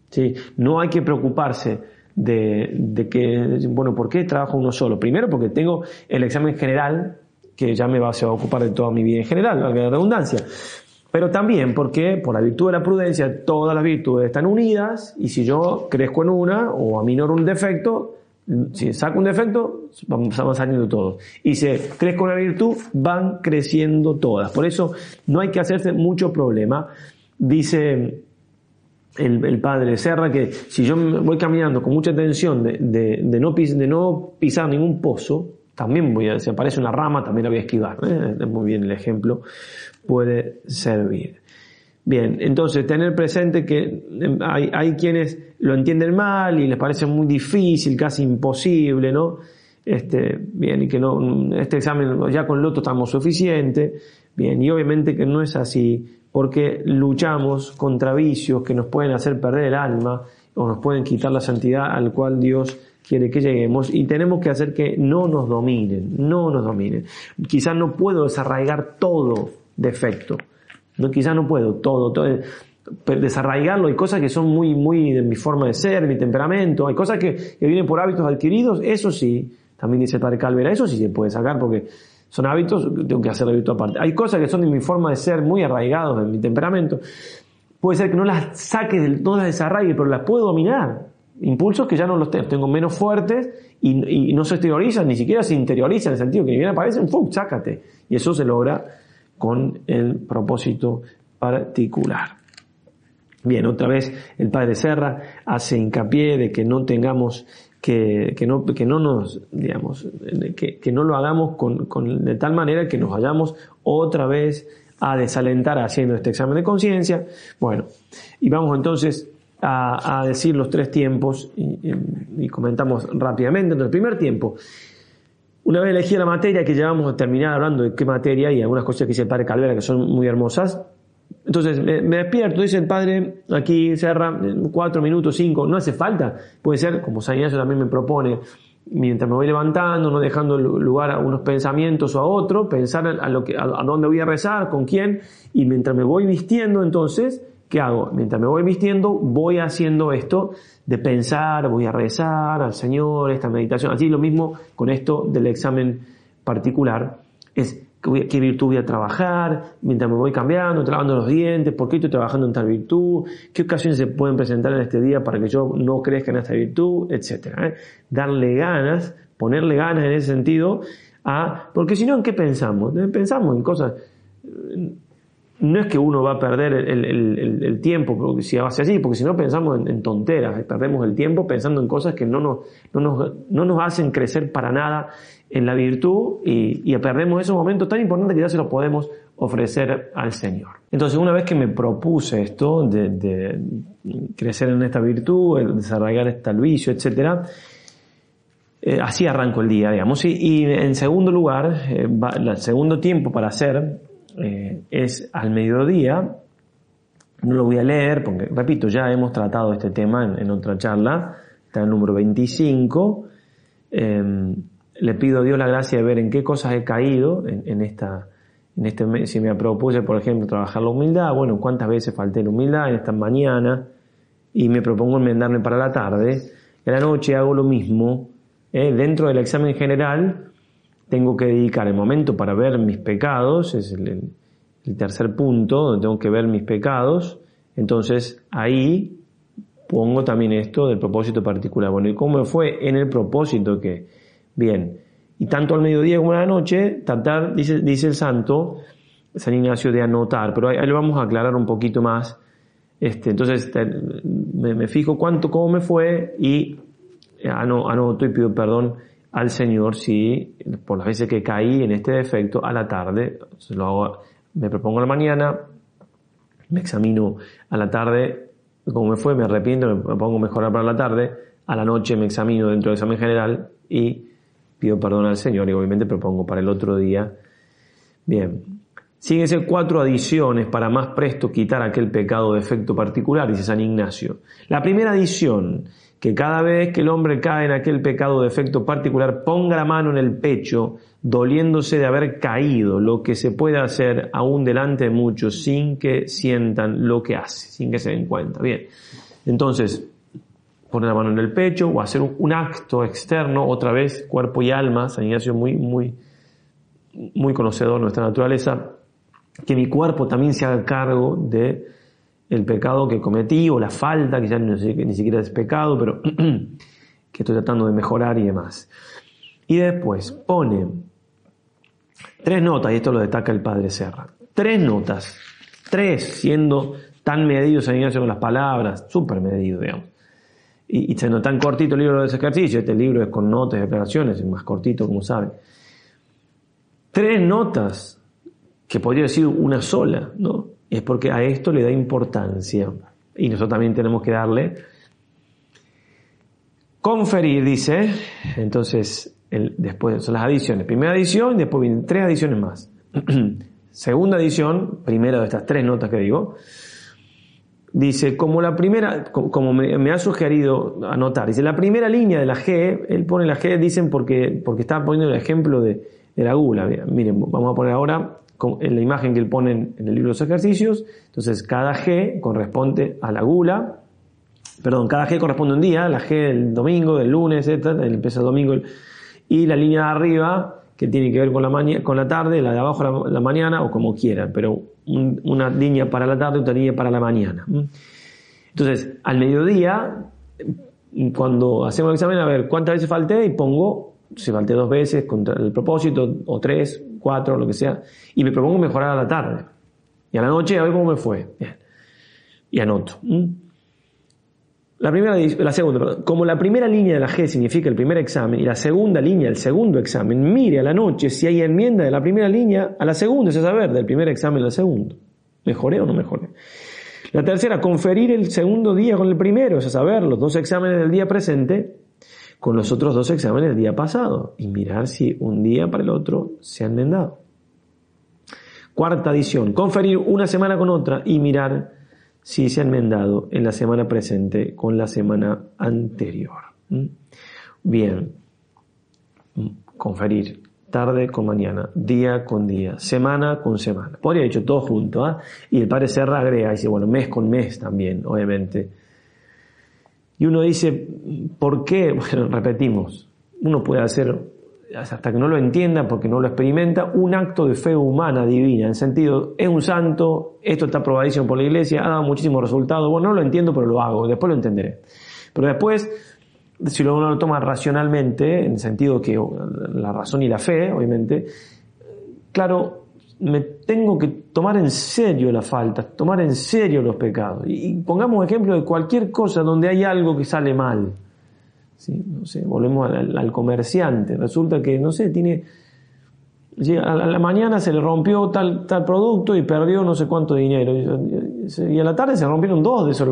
¿Sí? No hay que preocuparse de, que, bueno, ¿por qué trabajo uno solo? Primero porque tengo el examen general, que ya me va a ocupar de toda mi vida en general, valga la redundancia pero también porque por la virtud de la prudencia todas las virtudes están unidas y si yo crezco en una o aminoro un defecto, si saco un defecto, van saliendo todos. Y si crezco una virtud, van creciendo todas. Por eso no hay que hacerse mucho problema. Dice el, padre Serra que si yo voy caminando con mucha atención de, no, pisar ningún pozo, también voy a, si aparece una rama, también la voy a esquivar. ¿eh? Muy bien el ejemplo puede servir. Bien, entonces tener presente que em, hay, quienes lo entienden mal y les parece muy difícil, casi imposible, ¿no? Este, bien, y que no, este examen ya con el otro estamos suficiente, bien, y obviamente que no es así, porque luchamos contra vicios que nos pueden hacer perder el alma o nos pueden quitar la santidad al cual Dios quiere que lleguemos y tenemos que hacer que no nos dominen, no nos dominen. Quizás no puedo desarraigar todo defecto. No, quizás no puedo todo, todo desarraigarlo. Hay cosas que son muy, muy de mi forma de ser, mi temperamento. Hay cosas que, vienen por hábitos adquiridos. Eso sí, también dice Padre Calvera, eso sí se puede sacar porque son hábitos, tengo que hacer hábito aparte. Hay cosas que son de mi forma de ser, muy arraigados en mi temperamento. Puede ser que no las saque, del, no las desarraigue, pero las puedo dominar. Impulsos que ya no los tengo, tengo menos fuertes y, no se exteriorizan, ni siquiera se interiorizan en el sentido que ni bien aparecen, ¡fum! sácate. Y eso se logra con el propósito particular. Bien, otra vez el padre Serra hace hincapié de que no tengamos que, no, que no nos, digamos, que, que no lo hagamos con, con, de tal manera que nos vayamos otra vez a desalentar haciendo este examen de conciencia. Bueno, y vamos entonces a, decir los tres tiempos y, comentamos rápidamente. Entonces, el primer tiempo, una vez elegí la materia, que llevamos a terminar hablando de qué materia y algunas cosas que dice el padre Calvera que son muy hermosas. Entonces me, despierto, dice el padre, aquí cerra cuatro minutos, cinco, no hace falta. Puede ser, como San Ignacio también me propone, mientras me voy levantando, no dejando lugar a unos pensamientos o a otro, pensar a, lo que, a, a dónde voy a rezar, con quién, y mientras me voy vistiendo entonces, ¿qué hago? Mientras me voy vistiendo, voy haciendo esto de pensar, voy a rezar al Señor, esta meditación. Así lo mismo con esto del examen particular. Qué virtud voy a trabajar, mientras me voy cambiando, lavando los dientes, por qué estoy trabajando en tal virtud, qué ocasiones se pueden presentar en este día para que yo no crezca en esta virtud, etc. ¿eh? Darle ganas, ponerle ganas en ese sentido a, porque si no, ¿en qué pensamos? Pensamos en cosas no es que uno va a perder el, tiempo porque si hace así, porque si no pensamos en, tonteras, perdemos el tiempo pensando en cosas que no nos, no nos, hacen crecer para nada en la virtud y, perdemos esos momentos tan importantes que ya se los podemos ofrecer al Señor. Entonces, una vez que me propuse esto de, crecer en esta virtud, desarrollar este vicio, etc., eh, así arranco el día, digamos. Y, en segundo lugar, eh, el segundo tiempo para hacer eh, es al mediodía. No lo voy a leer porque, repito, ya hemos tratado este tema en, otra charla, está el número 25. Le pido a Dios la gracia de ver en qué cosas he caído en, esta, en este si me propuse, por ejemplo, trabajar la humildad, bueno, cuántas veces falté la humildad en esta mañana y me propongo enmendarme para la tarde. En la noche hago lo mismo. Eh, dentro del examen general tengo que dedicar el momento para ver mis pecados, es el, tercer punto, donde tengo que ver mis pecados, entonces ahí pongo también esto del propósito particular. Bueno, ¿y cómo fue en el propósito que? Bien, y tanto al mediodía como a la noche, tratar, dice, dice el santo, San Ignacio, de anotar, pero ahí, lo vamos a aclarar un poquito más. Este, entonces me, fijo cuánto, cómo me fue y anoto y pido perdón al Señor si por las veces que caí en este defecto a la tarde, lo hago, me propongo a la mañana, me examino a la tarde como me fue, me arrepiento, me pongo a mejorar para la tarde, a la noche me examino dentro del examen general y pido perdón al Señor y obviamente propongo para el otro día. Bien. Síguense cuatro adiciones para más presto quitar aquel pecado de efecto particular, dice San Ignacio. La primera adición, que cada vez que el hombre cae en aquel pecado de efecto particular, ponga la mano en el pecho, doliéndose de haber caído, lo que se puede hacer aún delante de muchos sin que sientan lo que hace, sin que se den cuenta. Bien, entonces, poner la mano en el pecho o hacer un, acto externo, otra vez, cuerpo y alma, San Ignacio muy, muy, muy conocedor de nuestra naturaleza, que mi cuerpo también se haga cargo de el pecado que cometí o la falta, que ya ni siquiera es pecado, pero que estoy tratando de mejorar y demás. Y después pone tres notas, y esto lo destaca el padre Serra, tres notas, tres siendo tan medidos San Ignacio con las palabras, súper medido, digamos y, y siendo tan cortito el libro de ese ejercicio, este libro es con notas y declaraciones, es más cortito, como saben. Tres notas, que podría decir una sola, ¿no? Es porque a esto le da importancia. Y nosotros también tenemos que darle. Conferir, dice. Entonces, después son las adiciones. Primera adición, después vienen tres adiciones más. Segunda adición, primera de estas tres notas que digo. Dice, como la primera, como me, ha sugerido anotar, dice, la primera línea de la G, él pone la G, dicen porque, porque está poniendo el ejemplo de, la gula. Miren, vamos a poner ahora en la imagen que él pone en, el libro de los ejercicios. Entonces, cada G corresponde a la gula. Perdón, cada G corresponde a un día, la G del domingo, del lunes, etc. empieza el domingo. Y la línea de arriba, que tiene que ver con la, con la tarde, la de abajo la mañana, o como quieran, pero una línea para la tarde otra línea para la mañana. Entonces, al mediodía, cuando hacemos el examen, a ver cuántas veces falté y pongo, si falté dos veces contra el propósito, o tres, cuatro, lo que sea, y me propongo mejorar a la tarde. Y a la noche a ver cómo me fue. Y anoto. La primera, la segunda, como la primera línea de la G significa el primer examen y la segunda línea el segundo examen, mire a la noche si hay enmienda de la primera línea a la segunda, es saber, del primer examen al segundo. ¿Mejoré o no mejoré? La tercera, conferir el segundo día con el primero, es saber, los dos exámenes del día presente con los otros dos exámenes del día pasado y mirar si un día para el otro se han enmendado. Cuarta adición, conferir una semana con otra y mirar si se han enmendado en la semana presente con la semana anterior. ¿Mm? Bien, mm, conferir tarde con mañana, día con día, semana con semana. Podría haber hecho todo junto, ¿ah? Y el padre Serra agrega, dice, bueno, mes con mes también, obviamente. Y uno dice, ¿por qué? Bueno, repetimos, uno puede hacer hasta que no lo entienda, porque no lo experimenta, un acto de fe humana, divina, en sentido, es un santo, esto está probadísimo por la iglesia, ha dado muchísimos resultados, bueno, no lo entiendo, pero lo hago, después lo entenderé. Pero después, si uno lo toma racionalmente, en el sentido que la razón y la fe, obviamente, claro, me tengo que tomar en serio la falta, tomar en serio los pecados. Y, pongamos ejemplo de cualquier cosa donde hay algo que sale mal no sé, volvemos al, comerciante. Resulta que, no sé, tiene. A la mañana se le rompió tal, tal producto y perdió no sé cuánto dinero. Y a la tarde se rompieron dos de esos.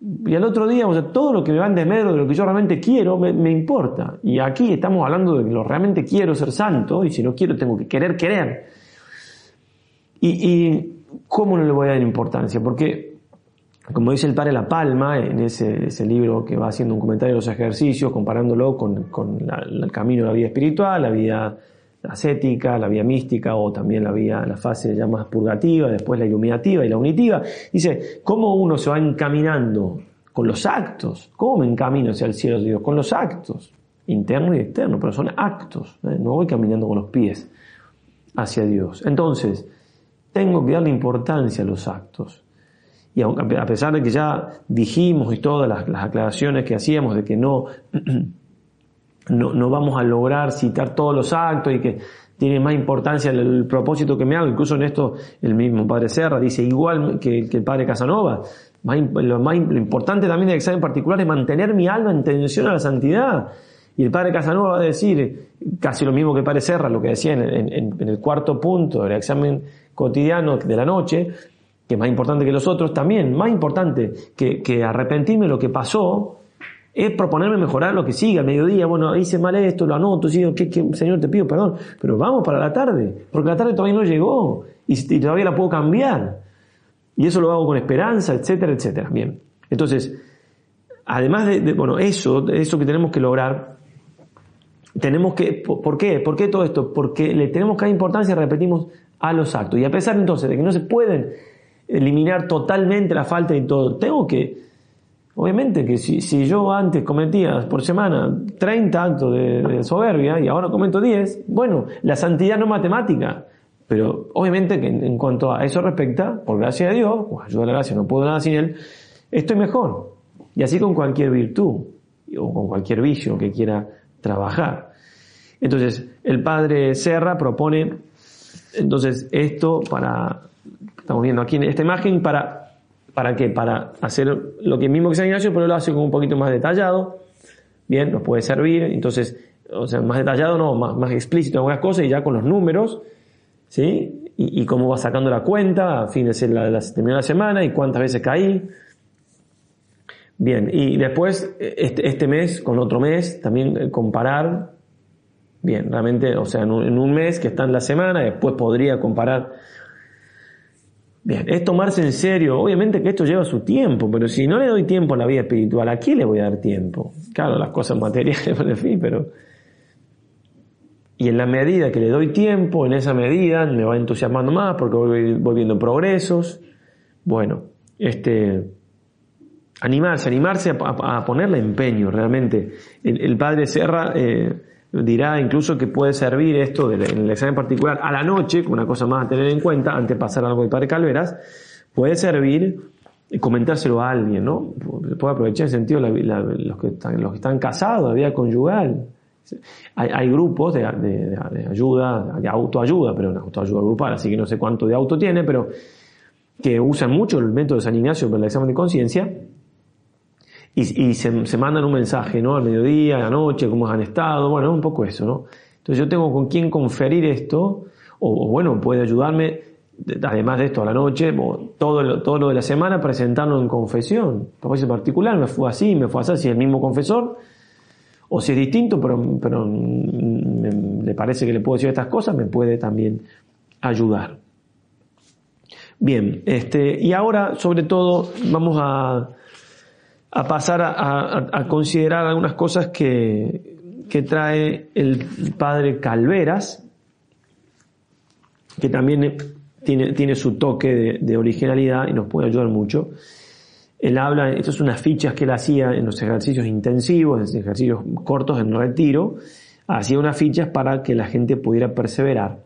y al otro día, o sea, todo lo que me va en desmedro de lo que yo realmente quiero me, importa. Y aquí estamos hablando de que lo realmente quiero ser santo, y si no quiero, tengo que querer querer. Y, y ¿cómo no le voy a dar importancia? Porque como dice el padre La Palma en ese, libro que va haciendo un comentario de los ejercicios, comparándolo con, el camino de la vida espiritual, la vida ascética, la vida mística o también la vida, la fase ya más purgativa, después la iluminativa y la unitiva, dice, ¿cómo uno se va encaminando con los actos? ¿Cómo me encamino hacia el cielo de Dios? Con los actos, interno y externo, pero son actos, ¿eh? no voy caminando con los pies hacia Dios. Entonces, tengo que darle importancia a los actos y a pesar de que ya dijimos y todas las, aclaraciones que hacíamos de que no, no, vamos a lograr citar todos los actos y que tiene más importancia el, propósito que me hago, incluso en esto el mismo padre Serra dice igual que, el padre Casanova, lo, más, importante también del examen particular es mantener mi alma en tensión a la santidad. Y el padre Casanova va a decir casi lo mismo que el padre Serra, lo que decía en el cuarto punto del examen cotidiano de la noche, que más importante que los otros, también más importante que, que arrepentirme lo que pasó, es proponerme mejorar lo que sigue al mediodía. Bueno, hice mal esto, lo anoto, sigo, que, Señor, te pido perdón, pero vamos para la tarde, porque la tarde todavía no llegó y, todavía la puedo cambiar. Y eso lo hago con esperanza, etcétera, etcétera. Bien. Entonces, además de, bueno, eso, eso que tenemos que lograr, tenemos que, ¿por qué? ¿Por qué todo esto? Porque le tenemos dar importancia, repetimos, a los actos. Y a pesar entonces de que no se pueden eliminar totalmente la falta y todo, tengo que, obviamente que si, yo antes cometía por semana 30 actos de, soberbia y ahora cometo 10, bueno, la santidad no es matemática. Pero obviamente que en, cuanto a eso respecta, por gracia de Dios, pues a la gracia, no puedo nada sin Él, estoy mejor. Y así con cualquier virtud o con cualquier vicio que quiera trabajar. Entonces, el padre Serra propone entonces esto para, estamos viendo aquí en esta imagen, para, ¿para qué? Para hacer lo que mismo que San Ignacio, pero lo hace con un poquito más detallado. Bien, nos puede servir. Entonces, o sea, más detallado, no, más, más explícito en algunas cosas y ya con los números, ¿sí? Y, cómo va sacando la cuenta a fin de la, la, la semana y cuántas veces caí. Bien, y después este, este mes con otro mes, también eh, comparar Bien, realmente, o sea, en un, mes que está en la semana, después podría comparar. Bien, es tomarse en serio. Obviamente que esto lleva su tiempo, pero si no le doy tiempo a la vida espiritual, ¿a quién le voy a dar tiempo? Claro, las cosas materiales, en fin, pero. Y en la medida que le doy tiempo, en esa medida me va entusiasmando más porque voy, viendo progresos. Bueno, este. Animarse, animarse a, ponerle empeño realmente. El, padre Serra. Eh, dirá incluso que puede servir esto en el examen particular a la noche, una cosa más a tener en cuenta, antes de pasar algo de Padre Calveras, puede servir comentárselo a alguien, ¿no? Puede aprovechar en sentido los, que están, los que están casados, la vida conyugal. Hay, grupos de, ayuda, de autoayuda, pero una autoayuda grupal, así que no sé cuánto de auto tiene, pero que usan mucho el método de San Ignacio para el examen de conciencia y, se, mandan un mensaje, ¿no? Al mediodía, a la noche, cómo han estado, bueno, un poco eso, ¿no? Entonces yo tengo con quién conferir esto, o, bueno, puede ayudarme, además de esto, a la noche, todo lo, todo lo de la semana, presentarlo en confesión. Por en particular, me fue así, me fue así, si es el mismo confesor, o si es distinto, pero, pero le parece que le puedo decir estas cosas, me puede también ayudar. Bien, este, y ahora, sobre todo, vamos a, a pasar a, considerar algunas cosas que, trae el padre Calveras, que también tiene, tiene su toque de, originalidad y nos puede ayudar mucho. Él habla, estas son unas fichas que él hacía en los ejercicios intensivos, en los ejercicios cortos en retiro, hacía unas fichas para que la gente pudiera perseverar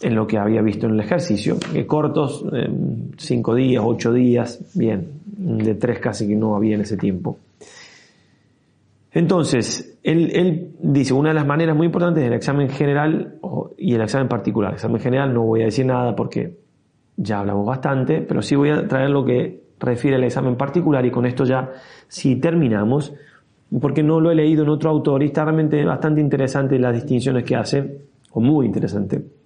en lo que había visto en el ejercicio, cortos, eh, cinco días, ocho días, bien, de tres casi que no había en ese tiempo. Entonces, él, dice, una de las maneras muy importantes del examen general y el examen particular. El examen general no voy a decir nada porque ya hablamos bastante, pero sí voy a traer lo que refiere al examen particular y con esto ya sí terminamos, porque no lo he leído en otro autor y está realmente bastante interesante las distinciones que hace, o muy interesante.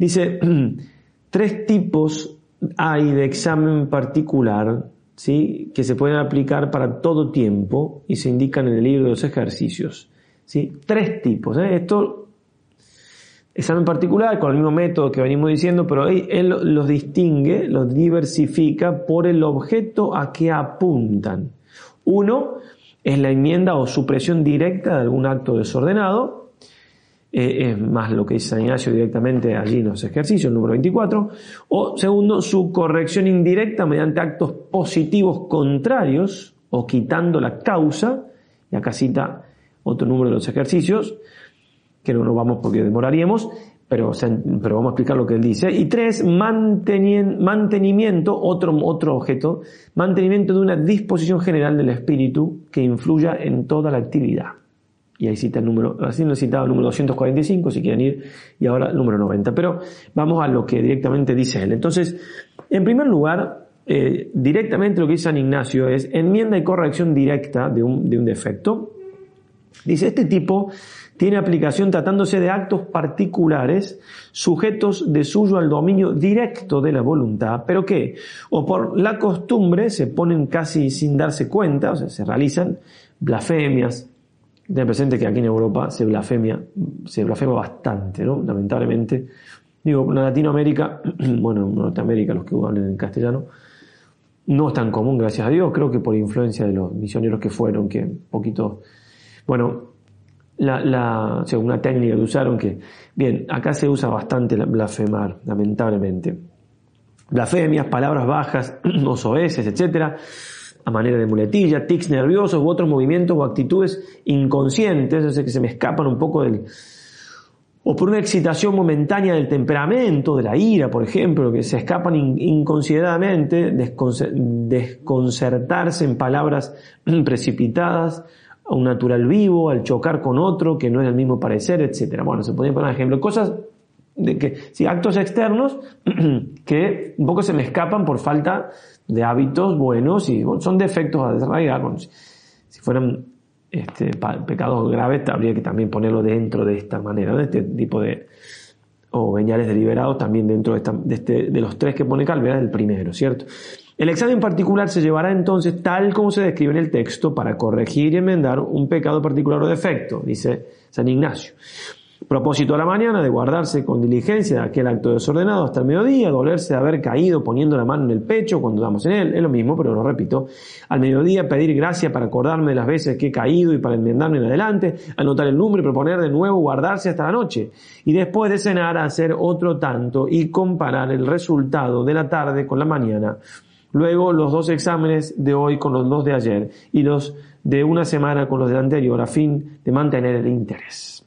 Dice, tres tipos hay de examen particular ¿sí? que se pueden aplicar para todo tiempo y se indican en el libro de los ejercicios. ¿sí? Tres tipos. ¿eh? Esto, examen particular, con el mismo método que venimos diciendo, pero él, los distingue, los diversifica por el objeto a que apuntan. Uno es la enmienda o supresión directa de algún acto desordenado, eh, es más lo que dice San Ignacio directamente allí en los ejercicios, número 24, o segundo, su corrección indirecta mediante actos positivos contrarios o quitando la causa, y acá cita otro número de los ejercicios, que no nos vamos porque demoraríamos, pero, pero vamos a explicar lo que él dice. Y tres, mantenimiento, otro, otro objeto, mantenimiento de una disposición general del espíritu que influya en toda la actividad y ahí cita el número, así lo citaba el número 245 si quieren ir, y ahora el número 90. Pero vamos a lo que directamente dice él. Entonces, en primer lugar, eh, directamente lo que dice San Ignacio es enmienda y corrección directa de un, de un defecto. Dice, este tipo tiene aplicación tratándose de actos particulares sujetos de suyo al dominio directo de la voluntad, pero que, o por la costumbre, se ponen casi sin darse cuenta, o sea, se realizan blasfemias. Ten presente que aquí en Europa se blasfemia, se blasfema bastante, ¿no? Lamentablemente. Digo, en Latinoamérica, bueno, en Norteamérica, los que hablan en castellano, no es tan común, gracias a Dios, creo que por influencia de los misioneros que fueron, que poquito, bueno, la, la, una técnica que usaron que, bien, acá se usa bastante blasfemar, lamentablemente. Blasfemias, palabras bajas, osoeces, etcétera, a manera de muletilla, tics nerviosos u otros movimientos o actitudes inconscientes, es que se me escapan un poco del, o por una excitación momentánea del temperamento, de la ira, por ejemplo, que se escapan inconsideradamente, desconcertarse en palabras precipitadas a un natural vivo, al chocar con otro que no es del mismo parecer, etc. Bueno, se podrían poner ejemplo. Cosas de que, sí, actos externos que un poco se me escapan por falta de hábitos buenos y son defectos a desarrollar. si fueran este, pecados graves habría que también ponerlo dentro de esta manera, de este tipo de, o veñales deliberados también dentro de, de, este, de los tres que pone Calvera, el primero, ¿cierto? El examen particular se llevará entonces tal como se describe en el texto para corregir y enmendar un pecado particular o defecto, dice San Ignacio. Propósito a la mañana de guardarse con diligencia de aquel acto desordenado hasta el mediodía, dolerse de haber caído poniendo la mano en el pecho cuando damos en él, es lo mismo, pero lo repito. Al mediodía pedir gracia para acordarme de las veces que he caído y para enmendarme en adelante, anotar el número y proponer de nuevo guardarse hasta la noche. Y después de cenar hacer otro tanto y comparar el resultado de la tarde con la mañana. Luego los dos exámenes de hoy con los dos de ayer y los de una semana con los de anterior a fin de mantener el interés.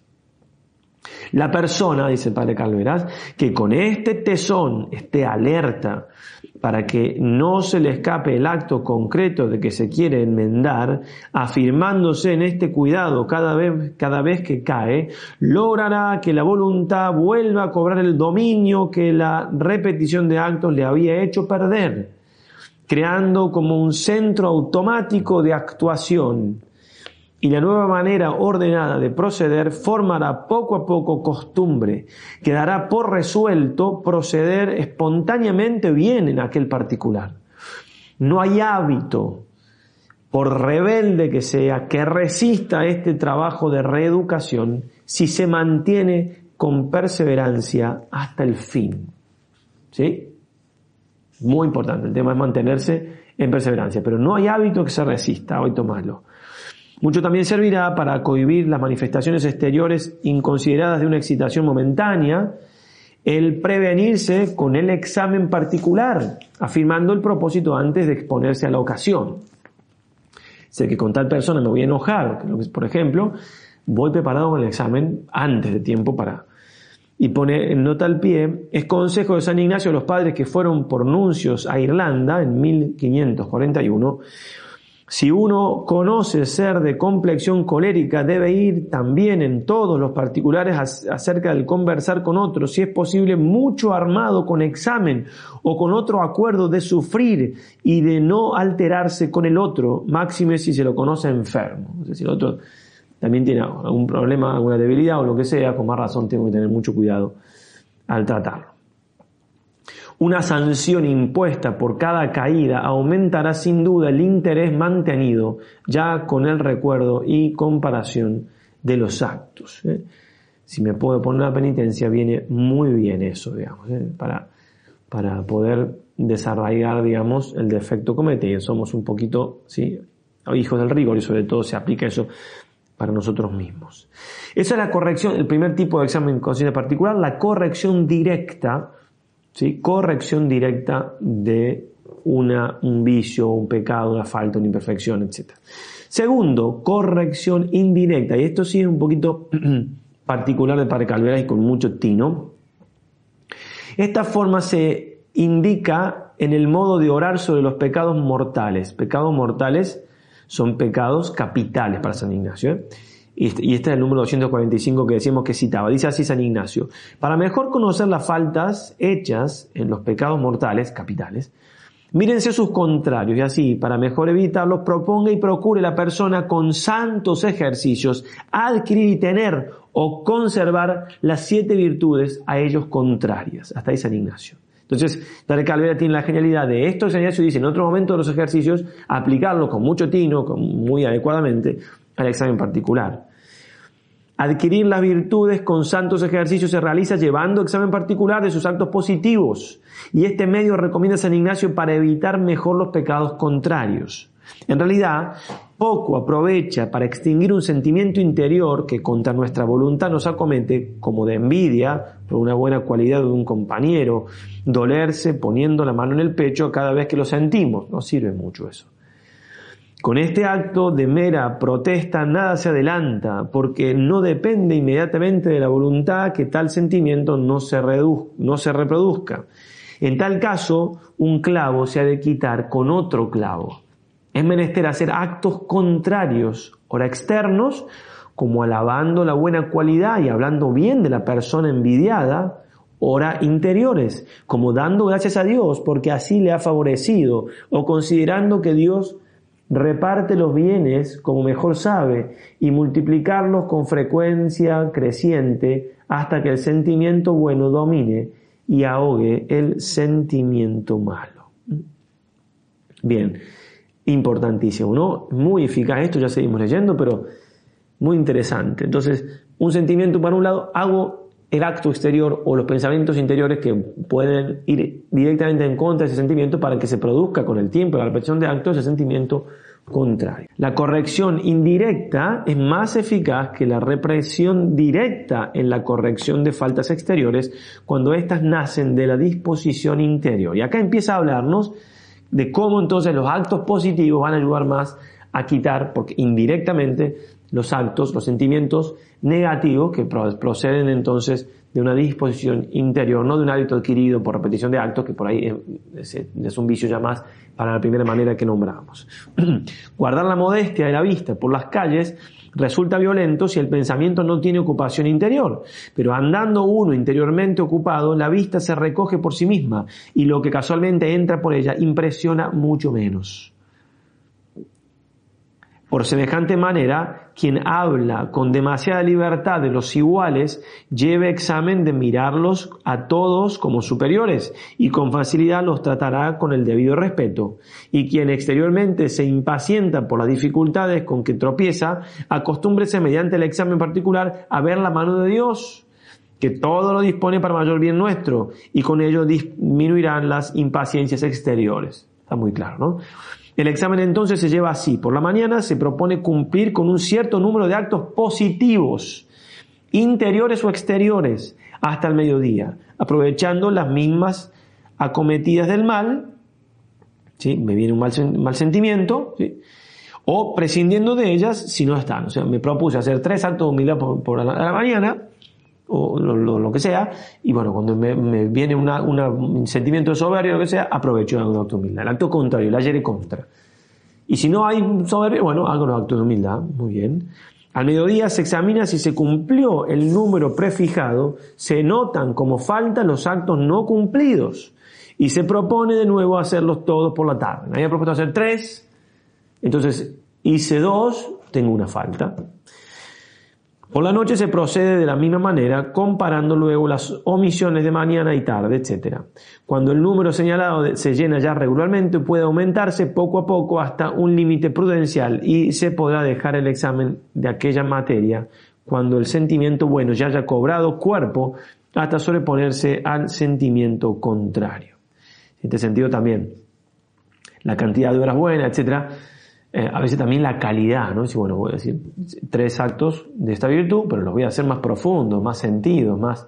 La persona, dice el padre Calveras, que con este tesón esté alerta para que no se le escape el acto concreto de que se quiere enmendar, afirmándose en este cuidado cada vez, cada vez que cae, logrará que la voluntad vuelva a cobrar el dominio que la repetición de actos le había hecho perder, creando como un centro automático de actuación y la nueva manera ordenada de proceder formará poco a poco costumbre, quedará por resuelto proceder espontáneamente bien en aquel particular. No hay hábito, por rebelde que sea, que resista este trabajo de reeducación si se mantiene con perseverancia hasta el fin. ¿Sí? Muy importante, el tema es mantenerse en perseverancia, pero no hay hábito que se resista, hoy tomarlo. Mucho también servirá para cohibir las manifestaciones exteriores inconsideradas de una excitación momentánea, el prevenirse con el examen particular, afirmando el propósito antes de exponerse a la ocasión. Sé que con tal persona me voy a enojar, por ejemplo, voy preparado con el examen antes de tiempo para... Y pone en nota al pie, es consejo de San Ignacio a los padres que fueron por nuncios a Irlanda en 1541, si uno conoce ser de complexión colérica, debe ir también en todos los particulares acerca del conversar con otros, si es posible, mucho armado con examen o con otro acuerdo de sufrir y de no alterarse con el otro, máxime si se lo conoce enfermo. Es decir, el otro también tiene algún problema, alguna debilidad o lo que sea, con más razón tengo que tener mucho cuidado al tratarlo. Una sanción impuesta por cada caída aumentará sin duda el interés mantenido ya con el recuerdo y comparación de los actos. ¿eh? Si me puedo poner una penitencia, viene muy bien eso, digamos, ¿eh? para, para poder desarraigar, digamos, el defecto cometido. Somos un poquito, ¿sí? hijos del rigor y sobre todo se aplica eso para nosotros mismos. Esa es la corrección, el primer tipo de examen consciente particular, la corrección directa ¿sí? corrección directa de una, un vicio, un pecado, una falta, una imperfección, etc. Segundo, corrección indirecta, y esto sí es un poquito particular de Padre Calvera y con mucho tino. Esta forma se indica en el modo de orar sobre los pecados mortales. Pecados mortales son pecados capitales para San Ignacio. ¿eh? Este, y este es el número 245 que decíamos que citaba. Dice así San Ignacio. Para mejor conocer las faltas hechas en los pecados mortales, capitales, mírense sus contrarios y así, para mejor evitarlos, proponga y procure la persona con santos ejercicios adquirir y tener o conservar las siete virtudes a ellos contrarias. Hasta ahí San Ignacio. Entonces, Padre Calvera tiene la genialidad de esto, San Ignacio dice en otro momento de los ejercicios, aplicarlo con mucho tino, muy adecuadamente, al examen particular. Adquirir las virtudes con santos ejercicios se realiza llevando examen particular de sus actos positivos. Y este medio recomienda San Ignacio para evitar mejor los pecados contrarios. En realidad, poco aprovecha para extinguir un sentimiento interior que contra nuestra voluntad nos acomete, como de envidia por una buena cualidad de un compañero, dolerse poniendo la mano en el pecho cada vez que lo sentimos. No sirve mucho eso. Con este acto de mera protesta nada se adelanta, porque no depende inmediatamente de la voluntad que tal sentimiento no se, no se reproduzca. En tal caso, un clavo se ha de quitar con otro clavo. Es menester hacer actos contrarios, ora externos, como alabando la buena cualidad y hablando bien de la persona envidiada, ora interiores, como dando gracias a Dios porque así le ha favorecido, o considerando que Dios reparte los bienes como mejor sabe y multiplicarlos con frecuencia creciente hasta que el sentimiento bueno domine y ahogue el sentimiento malo. Bien, importantísimo, ¿no? Muy eficaz esto, ya seguimos leyendo, pero muy interesante. Entonces, un sentimiento para un lado, hago el acto exterior o los pensamientos interiores que pueden ir directamente en contra de ese sentimiento para que se produzca con el tiempo, la repetición de actos, ese sentimiento contrario. La corrección indirecta es más eficaz que la represión directa en la corrección de faltas exteriores cuando éstas nacen de la disposición interior. Y acá empieza a hablarnos de cómo entonces los actos positivos van a ayudar más a quitar, porque indirectamente, los actos, los sentimientos negativos que proceden entonces de una disposición interior, no de un hábito adquirido por repetición de actos, que por ahí es, un vicio ya más para la primera manera que nombramos. Guardar la modestia de la vista por las calles resulta violento si el pensamiento no tiene ocupación interior, pero andando uno interiormente ocupado, la vista se recoge por sí misma y lo que casualmente entra por ella impresiona mucho menos. Por semejante manera, quien habla con demasiada libertad de los iguales, lleve examen de mirarlos a todos como superiores y con facilidad los tratará con el debido respeto. Y quien exteriormente se impacienta por las dificultades con que tropieza, acostúmbrese mediante el examen particular a ver la mano de Dios que todo lo dispone para mayor bien nuestro, y con ello disminuirán las impaciencias exteriores. Está muy claro, ¿no? El examen entonces se lleva así. Por la mañana se propone cumplir con un cierto número de actos positivos, interiores o exteriores, hasta el mediodía, aprovechando las mismas acometidas del mal, ¿sí? me viene un mal, mal sentimiento, o prescindiendo de ellas si no están. O sea, me propuse hacer tres actos de humildad por, la mañana, o lo, que sea, y bueno, cuando me, viene un sentimiento de soberbia o lo que sea, aprovecho acto de humildad. El acto contrario, el ayer contra. Y si no hay soberbia, bueno, hago los actos de humildad, muy bien. Al mediodía se examina si se cumplió el número prefijado, se notan como falta los actos no cumplidos y se propone de nuevo hacerlos todos por la tarde. Había propuesto hacer tres, entonces hice dos, tengo una falta. Por la noche se procede de la misma manera, comparando luego las omisiones de mañana y tarde, etc. Cuando el número señalado se llena ya regularmente, puede aumentarse poco a poco hasta un límite prudencial y se podrá dejar el examen de aquella materia cuando el sentimiento bueno ya haya cobrado cuerpo hasta sobreponerse al sentimiento contrario. En este sentido también, la cantidad de horas buenas, etc., eh, a veces también la calidad, ¿no? Si, bueno, voy a decir tres actos de esta virtud, pero los voy a hacer más profundos, más sentidos, más,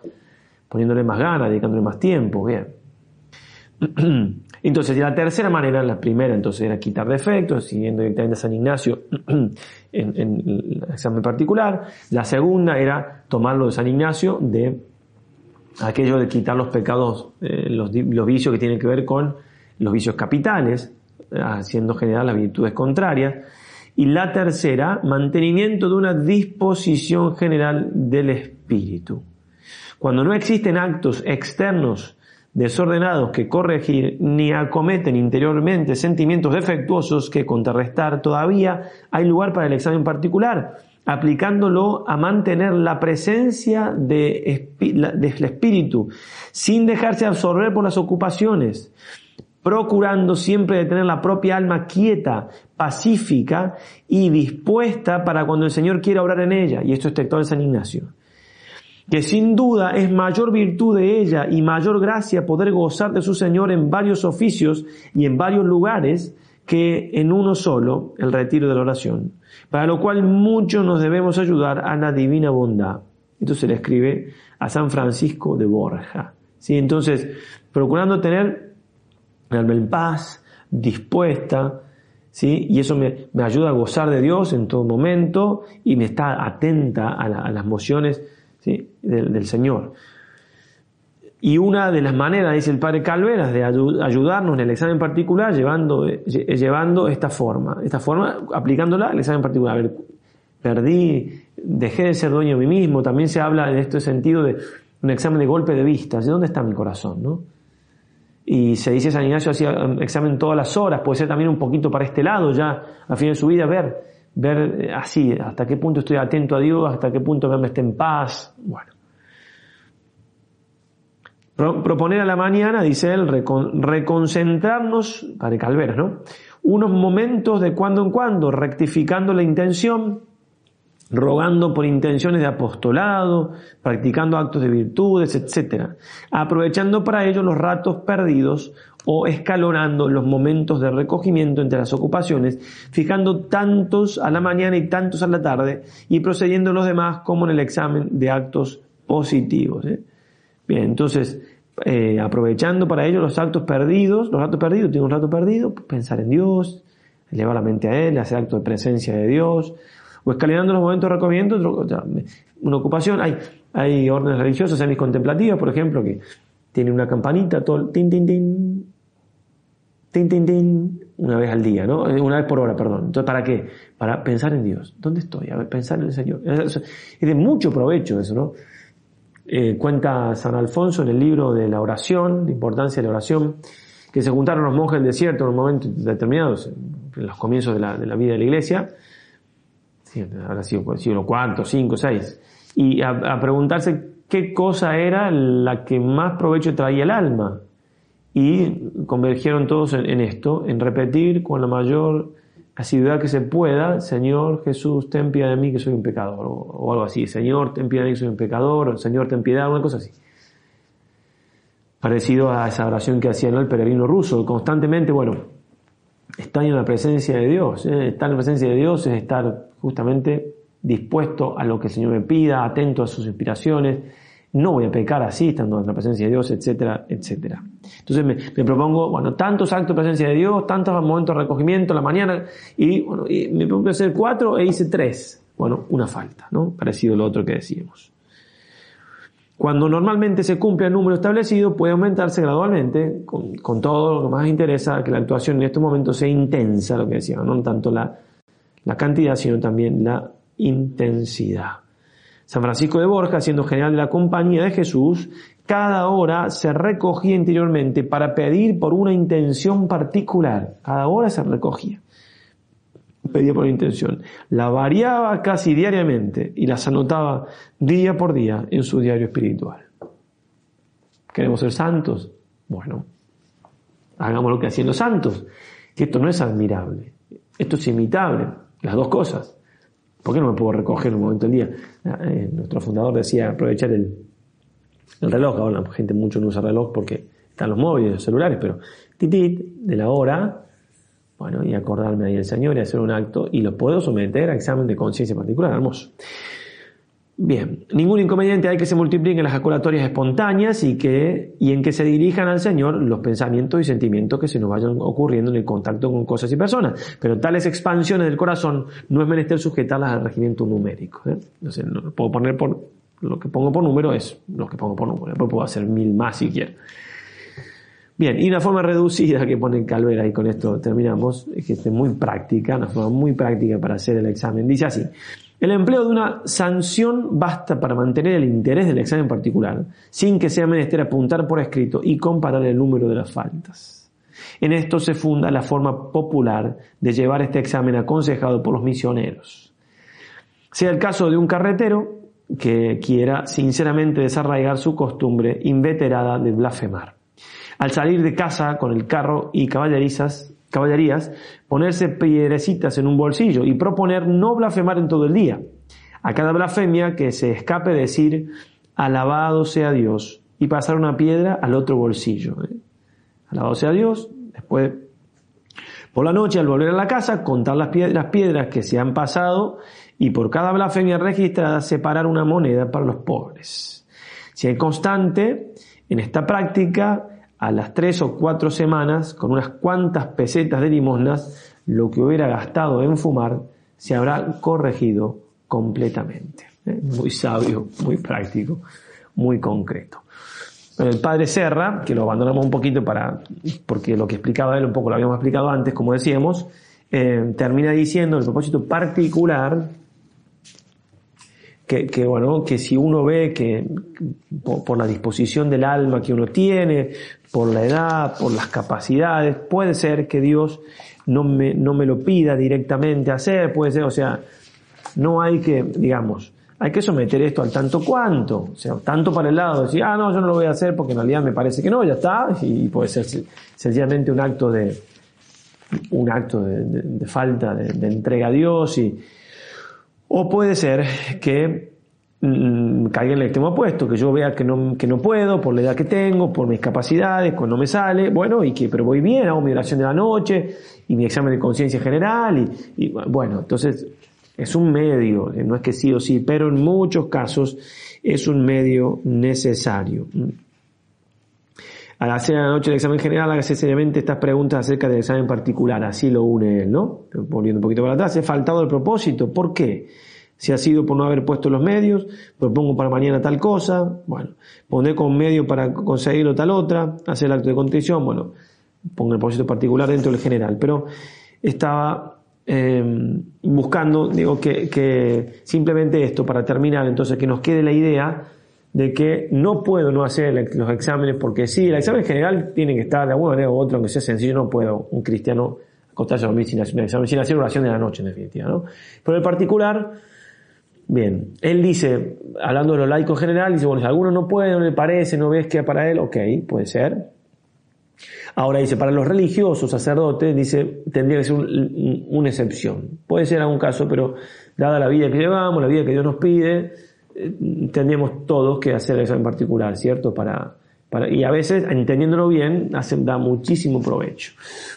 poniéndole más ganas, dedicándole más tiempo, bien. Entonces, la tercera manera, la primera entonces era quitar defectos, siguiendo directamente a San Ignacio en, el examen particular. La segunda era tomarlo de San Ignacio de aquello de quitar los pecados, eh, los, los vicios que tienen que ver con los vicios capitales, haciendo generar las virtudes contrarias. Y la tercera, mantenimiento de una disposición general del espíritu. Cuando no existen actos externos desordenados que corregir, ni acometen interiormente sentimientos defectuosos que contrarrestar, todavía hay lugar para el examen particular, aplicándolo a mantener la presencia de, del espíritu, sin dejarse absorber por las ocupaciones, procurando siempre de tener la propia alma quieta, pacífica y dispuesta para cuando el Señor quiera obrar en ella. Y esto es texto de San Ignacio. Que sin duda es mayor virtud de ella y mayor gracia poder gozar de su Señor en varios oficios y en varios lugares que en uno solo, el retiro de la oración para lo cual mucho nos debemos ayudar a la divina bondad. Esto se le escribe a San Francisco de Borja. ¿sí? Entonces, procurando tener el alma en paz, dispuesta, ¿sí? y eso me, ayuda a gozar de Dios en todo momento y me está atenta a, las mociones ¿sí? del Señor. Y una de las maneras, dice el padre Calveras, de ayudarnos en el examen particular llevando, llevando esta forma, esta forma aplicándola al examen particular. A ver, perdí, dejé de ser dueño de mí mismo. También se habla en este sentido de un examen de golpe de vista. ¿De dónde está mi corazón? ¿no? Y se dice San Ignacio hacía un examen todas las horas, puede ser también un poquito para este lado ya, a fin de su vida, ver, ver eh, así, hasta qué punto estoy atento a Dios, hasta qué punto me esté en paz. Bueno. Proponer a la mañana, dice él, reconcentrarnos, para Calveras, ¿no? Unos momentos de cuando en cuando, rectificando la intención, rogando por intenciones de apostolado, practicando actos de virtudes, etc. Aprovechando para ello los ratos perdidos o escalonando los momentos de recogimiento entre las ocupaciones, fijando tantos a la mañana y tantos a la tarde y procediendo los demás como en el examen de actos positivos. ¿eh? Bien, entonces, eh, aprovechando para ello los actos perdidos, los ratos perdidos, tiene un rato perdido, pensar en Dios, elevar la mente a Él, hacer acto de presencia de Dios, o escalando los momentos de recogimiento, una ocupación. Hay, hay órdenes religiosas, semis contemplativas, por ejemplo, que tiene una campanita, todo, tin, tin, tin, tin, tin, tin, una vez al día, ¿no? Eh, una vez por hora, perdón. Entonces, ¿para qué? Para pensar en Dios. ¿Dónde estoy? A ver, pensar en el Señor. Es de mucho provecho eso, ¿no? Eh, cuenta San Alfonso en el libro de la oración, la importancia de la oración, que se juntaron los monjes del desierto en un momento determinados, en los comienzos de la, vida de la iglesia, habrá sido siglo IV, V, VI, y a, preguntarse qué cosa era la que más provecho traía el alma. Y convergieron todos en esto, en repetir con la mayor asiduidad que se pueda, Señor Jesús, ten piedad de mí que soy un pecador, o, algo así, Señor, ten piedad de mí que soy un pecador, o Señor, ten piedad, una cosa así. Parecido a esa oración que hacía el peregrino ruso, constantemente, bueno, estar en la presencia de Dios, ¿eh? estar en la presencia de Dios es estar justamente dispuesto a lo que el Señor me pida, atento a sus inspiraciones, no voy a pecar así, estando en la presencia de Dios, etcétera, etcétera. Entonces me, propongo, bueno, tantos actos de presencia de Dios, tantos momentos de recogimiento en la mañana, y, bueno, y me propongo hacer cuatro e hice tres. Bueno, una falta, ¿no? Parecido a lo otro que decíamos. Cuando normalmente se cumple el número establecido, puede aumentarse gradualmente, con, todo lo que más interesa, que la actuación en estos momentos sea intensa, lo que decíamos, no tanto la, la cantidad, sino también la intensidad. San Francisco de Borja, siendo general de la compañía de Jesús, cada hora se recogía interiormente para pedir por una intención particular. Cada hora se recogía. Pedía por intención. La variaba casi diariamente y las anotaba día por día en su diario espiritual. ¿Queremos ser santos? Bueno, hagamos lo que hacían santos. Que esto no es admirable. Esto es imitable. Las dos cosas. ¿Por qué no me puedo recoger en un momento del día? Eh, nuestro fundador decía aprovechar el, reloj. Ahora la gente mucho no usa reloj porque están los móviles, los celulares, pero titit de la hora, bueno, y acordarme ahí del Señor y hacer un acto y lo puedo someter a examen de conciencia particular. Hermoso. Bien, ningún inconveniente hay que se multipliquen las acolatorias espontáneas y, que, y en que se dirijan al Señor los pensamientos y sentimientos que se nos vayan ocurriendo en el contacto con cosas y personas. Pero tales expansiones del corazón no es menester sujetarlas al regimiento numérico. ¿eh? No puedo poner por, lo que pongo por número es lo que pongo por número. Puedo hacer mil más si quiero. Bien, y una forma reducida que pone Calvera, y con esto terminamos, que es muy práctica, una forma muy práctica para hacer el examen. Dice así, el empleo de una sanción basta para mantener el interés del examen particular, sin que sea menester apuntar por escrito y comparar el número de las faltas. En esto se funda la forma popular de llevar este examen aconsejado por los misioneros. Sea el caso de un carretero que quiera sinceramente desarraigar su costumbre inveterada de blasfemar. Al salir de casa con el carro y caballerizas, caballerías, ponerse piedrecitas en un bolsillo y proponer no blasfemar en todo el día. A cada blasfemia que se escape decir, alabado sea Dios, y pasar una piedra al otro bolsillo. ¿eh? Alabado sea Dios, después por la noche al volver a la casa contar las piedras, las piedras que se han pasado y por cada blasfemia registrada separar una moneda para los pobres. Si hay constante en esta práctica, a las tres o cuatro semanas, con unas cuantas pesetas de limosnas, lo que hubiera gastado en fumar se habrá corregido completamente. ¿eh? Muy sabio, muy práctico, muy concreto. El padre Serra, que lo abandonamos un poquito para, porque lo que explicaba él un poco lo habíamos explicado antes, como decíamos, eh, termina diciendo el propósito particular que, bueno, que si uno ve que por, la disposición del alma que uno tiene, por la edad, por las capacidades, puede ser que Dios no me, no me lo pida directamente hacer, puede ser, o sea, no hay que, digamos, hay que someter esto al tanto cuanto, o sea, tanto para el lado de decir, ah, no, yo no lo voy a hacer porque en realidad me parece que no, ya está, y puede ser sencillamente un acto de, un acto de, falta de entrega a Dios y, o puede ser que mm, caiga en el extremo opuesto, que yo vea que no, que no puedo por la edad que tengo, por mis capacidades, cuando me sale, bueno, y que, pero voy bien, hago mi oración de la noche y mi examen de conciencia general y, bueno, entonces es un medio, eh, no es que sí o sí, pero en muchos casos es un medio necesario. Al hacer la noche el examen general, hágase seriamente estas preguntas acerca del examen particular. Así lo une él, ¿no? Poniendo un poquito para atrás. He faltado el propósito. ¿Por qué? Si ha sido por no haber puesto los medios, propongo para mañana tal cosa, bueno, poner con medio para conseguirlo tal otra, hacer el acto de contrición, bueno, pongo el propósito particular dentro del general. Pero estaba em, buscando, digo, que, que simplemente esto, para terminar, entonces que nos quede la idea de que no puedo no hacer los exámenes porque sí, el examen general tiene que estar de alguna manera u otra, aunque sea sencillo, no puedo un cristiano acostarse a dormir sin hacer un examen, sin hacer oración de la noche en definitiva, ¿no? Pero en particular, bien, él dice, hablando de los laicos en general, dice, bueno, si alguno no puede, no le parece, no ves que para él, ok, puede ser. Ahora dice, para los religiosos, sacerdotes, dice, tendría que ser una excepción. Puede ser algún caso, pero dada la vida que llevamos, la vida que Dios nos pide, eh, tendríamos todos que hacer eso en particular, ¿cierto? Para, para, y a veces, entendiéndolo bien, hace, da muchísimo provecho.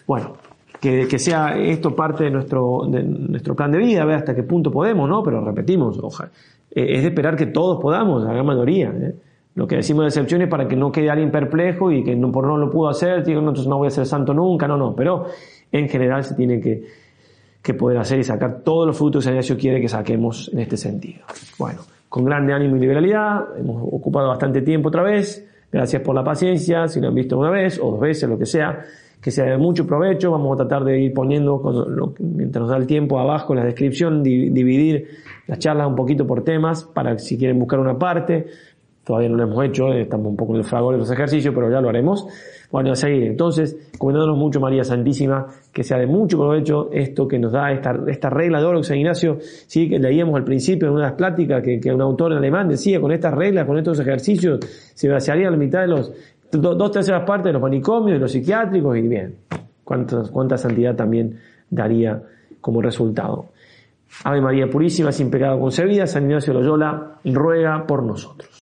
Bueno, que, que, sea esto parte de nuestro, de nuestro plan de vida, a ver hasta qué punto podemos, ¿no? Pero repetimos, ojalá. Eh, es de esperar que todos podamos, la gran mayoría. ¿eh? Lo que decimos de excepciones para que no quede alguien perplejo y que no, por no lo pudo hacer, digo, no, entonces no voy a ser santo nunca, no, no. Pero en general se tiene que, que poder hacer y sacar todos los frutos que el Señor quiere que saquemos en este sentido. Bueno con grande ánimo y liberalidad. Hemos ocupado bastante tiempo otra vez. Gracias por la paciencia, si lo han visto una vez o dos veces, lo que sea, que sea de mucho provecho. Vamos a tratar de ir poniendo, mientras nos da el tiempo, abajo en la descripción, dividir las charlas un poquito por temas, para si quieren buscar una parte. Todavía no lo hemos hecho, eh, estamos un poco en el fragor de los ejercicios, pero ya lo haremos. Bueno, a seguir. Entonces, comentándonos mucho, María Santísima, que sea de mucho provecho esto que nos da esta, esta regla de oro San Ignacio, sí, que leíamos al principio en una de las pláticas que, que un autor en alemán decía, con estas reglas, con estos ejercicios, se vaciaría la mitad de los, dos terceras partes de los manicomios, de los psiquiátricos, y bien, cuánta, cuánta santidad también daría como resultado. Ave María Purísima, sin pecado concebida, San Ignacio Loyola ruega por nosotros.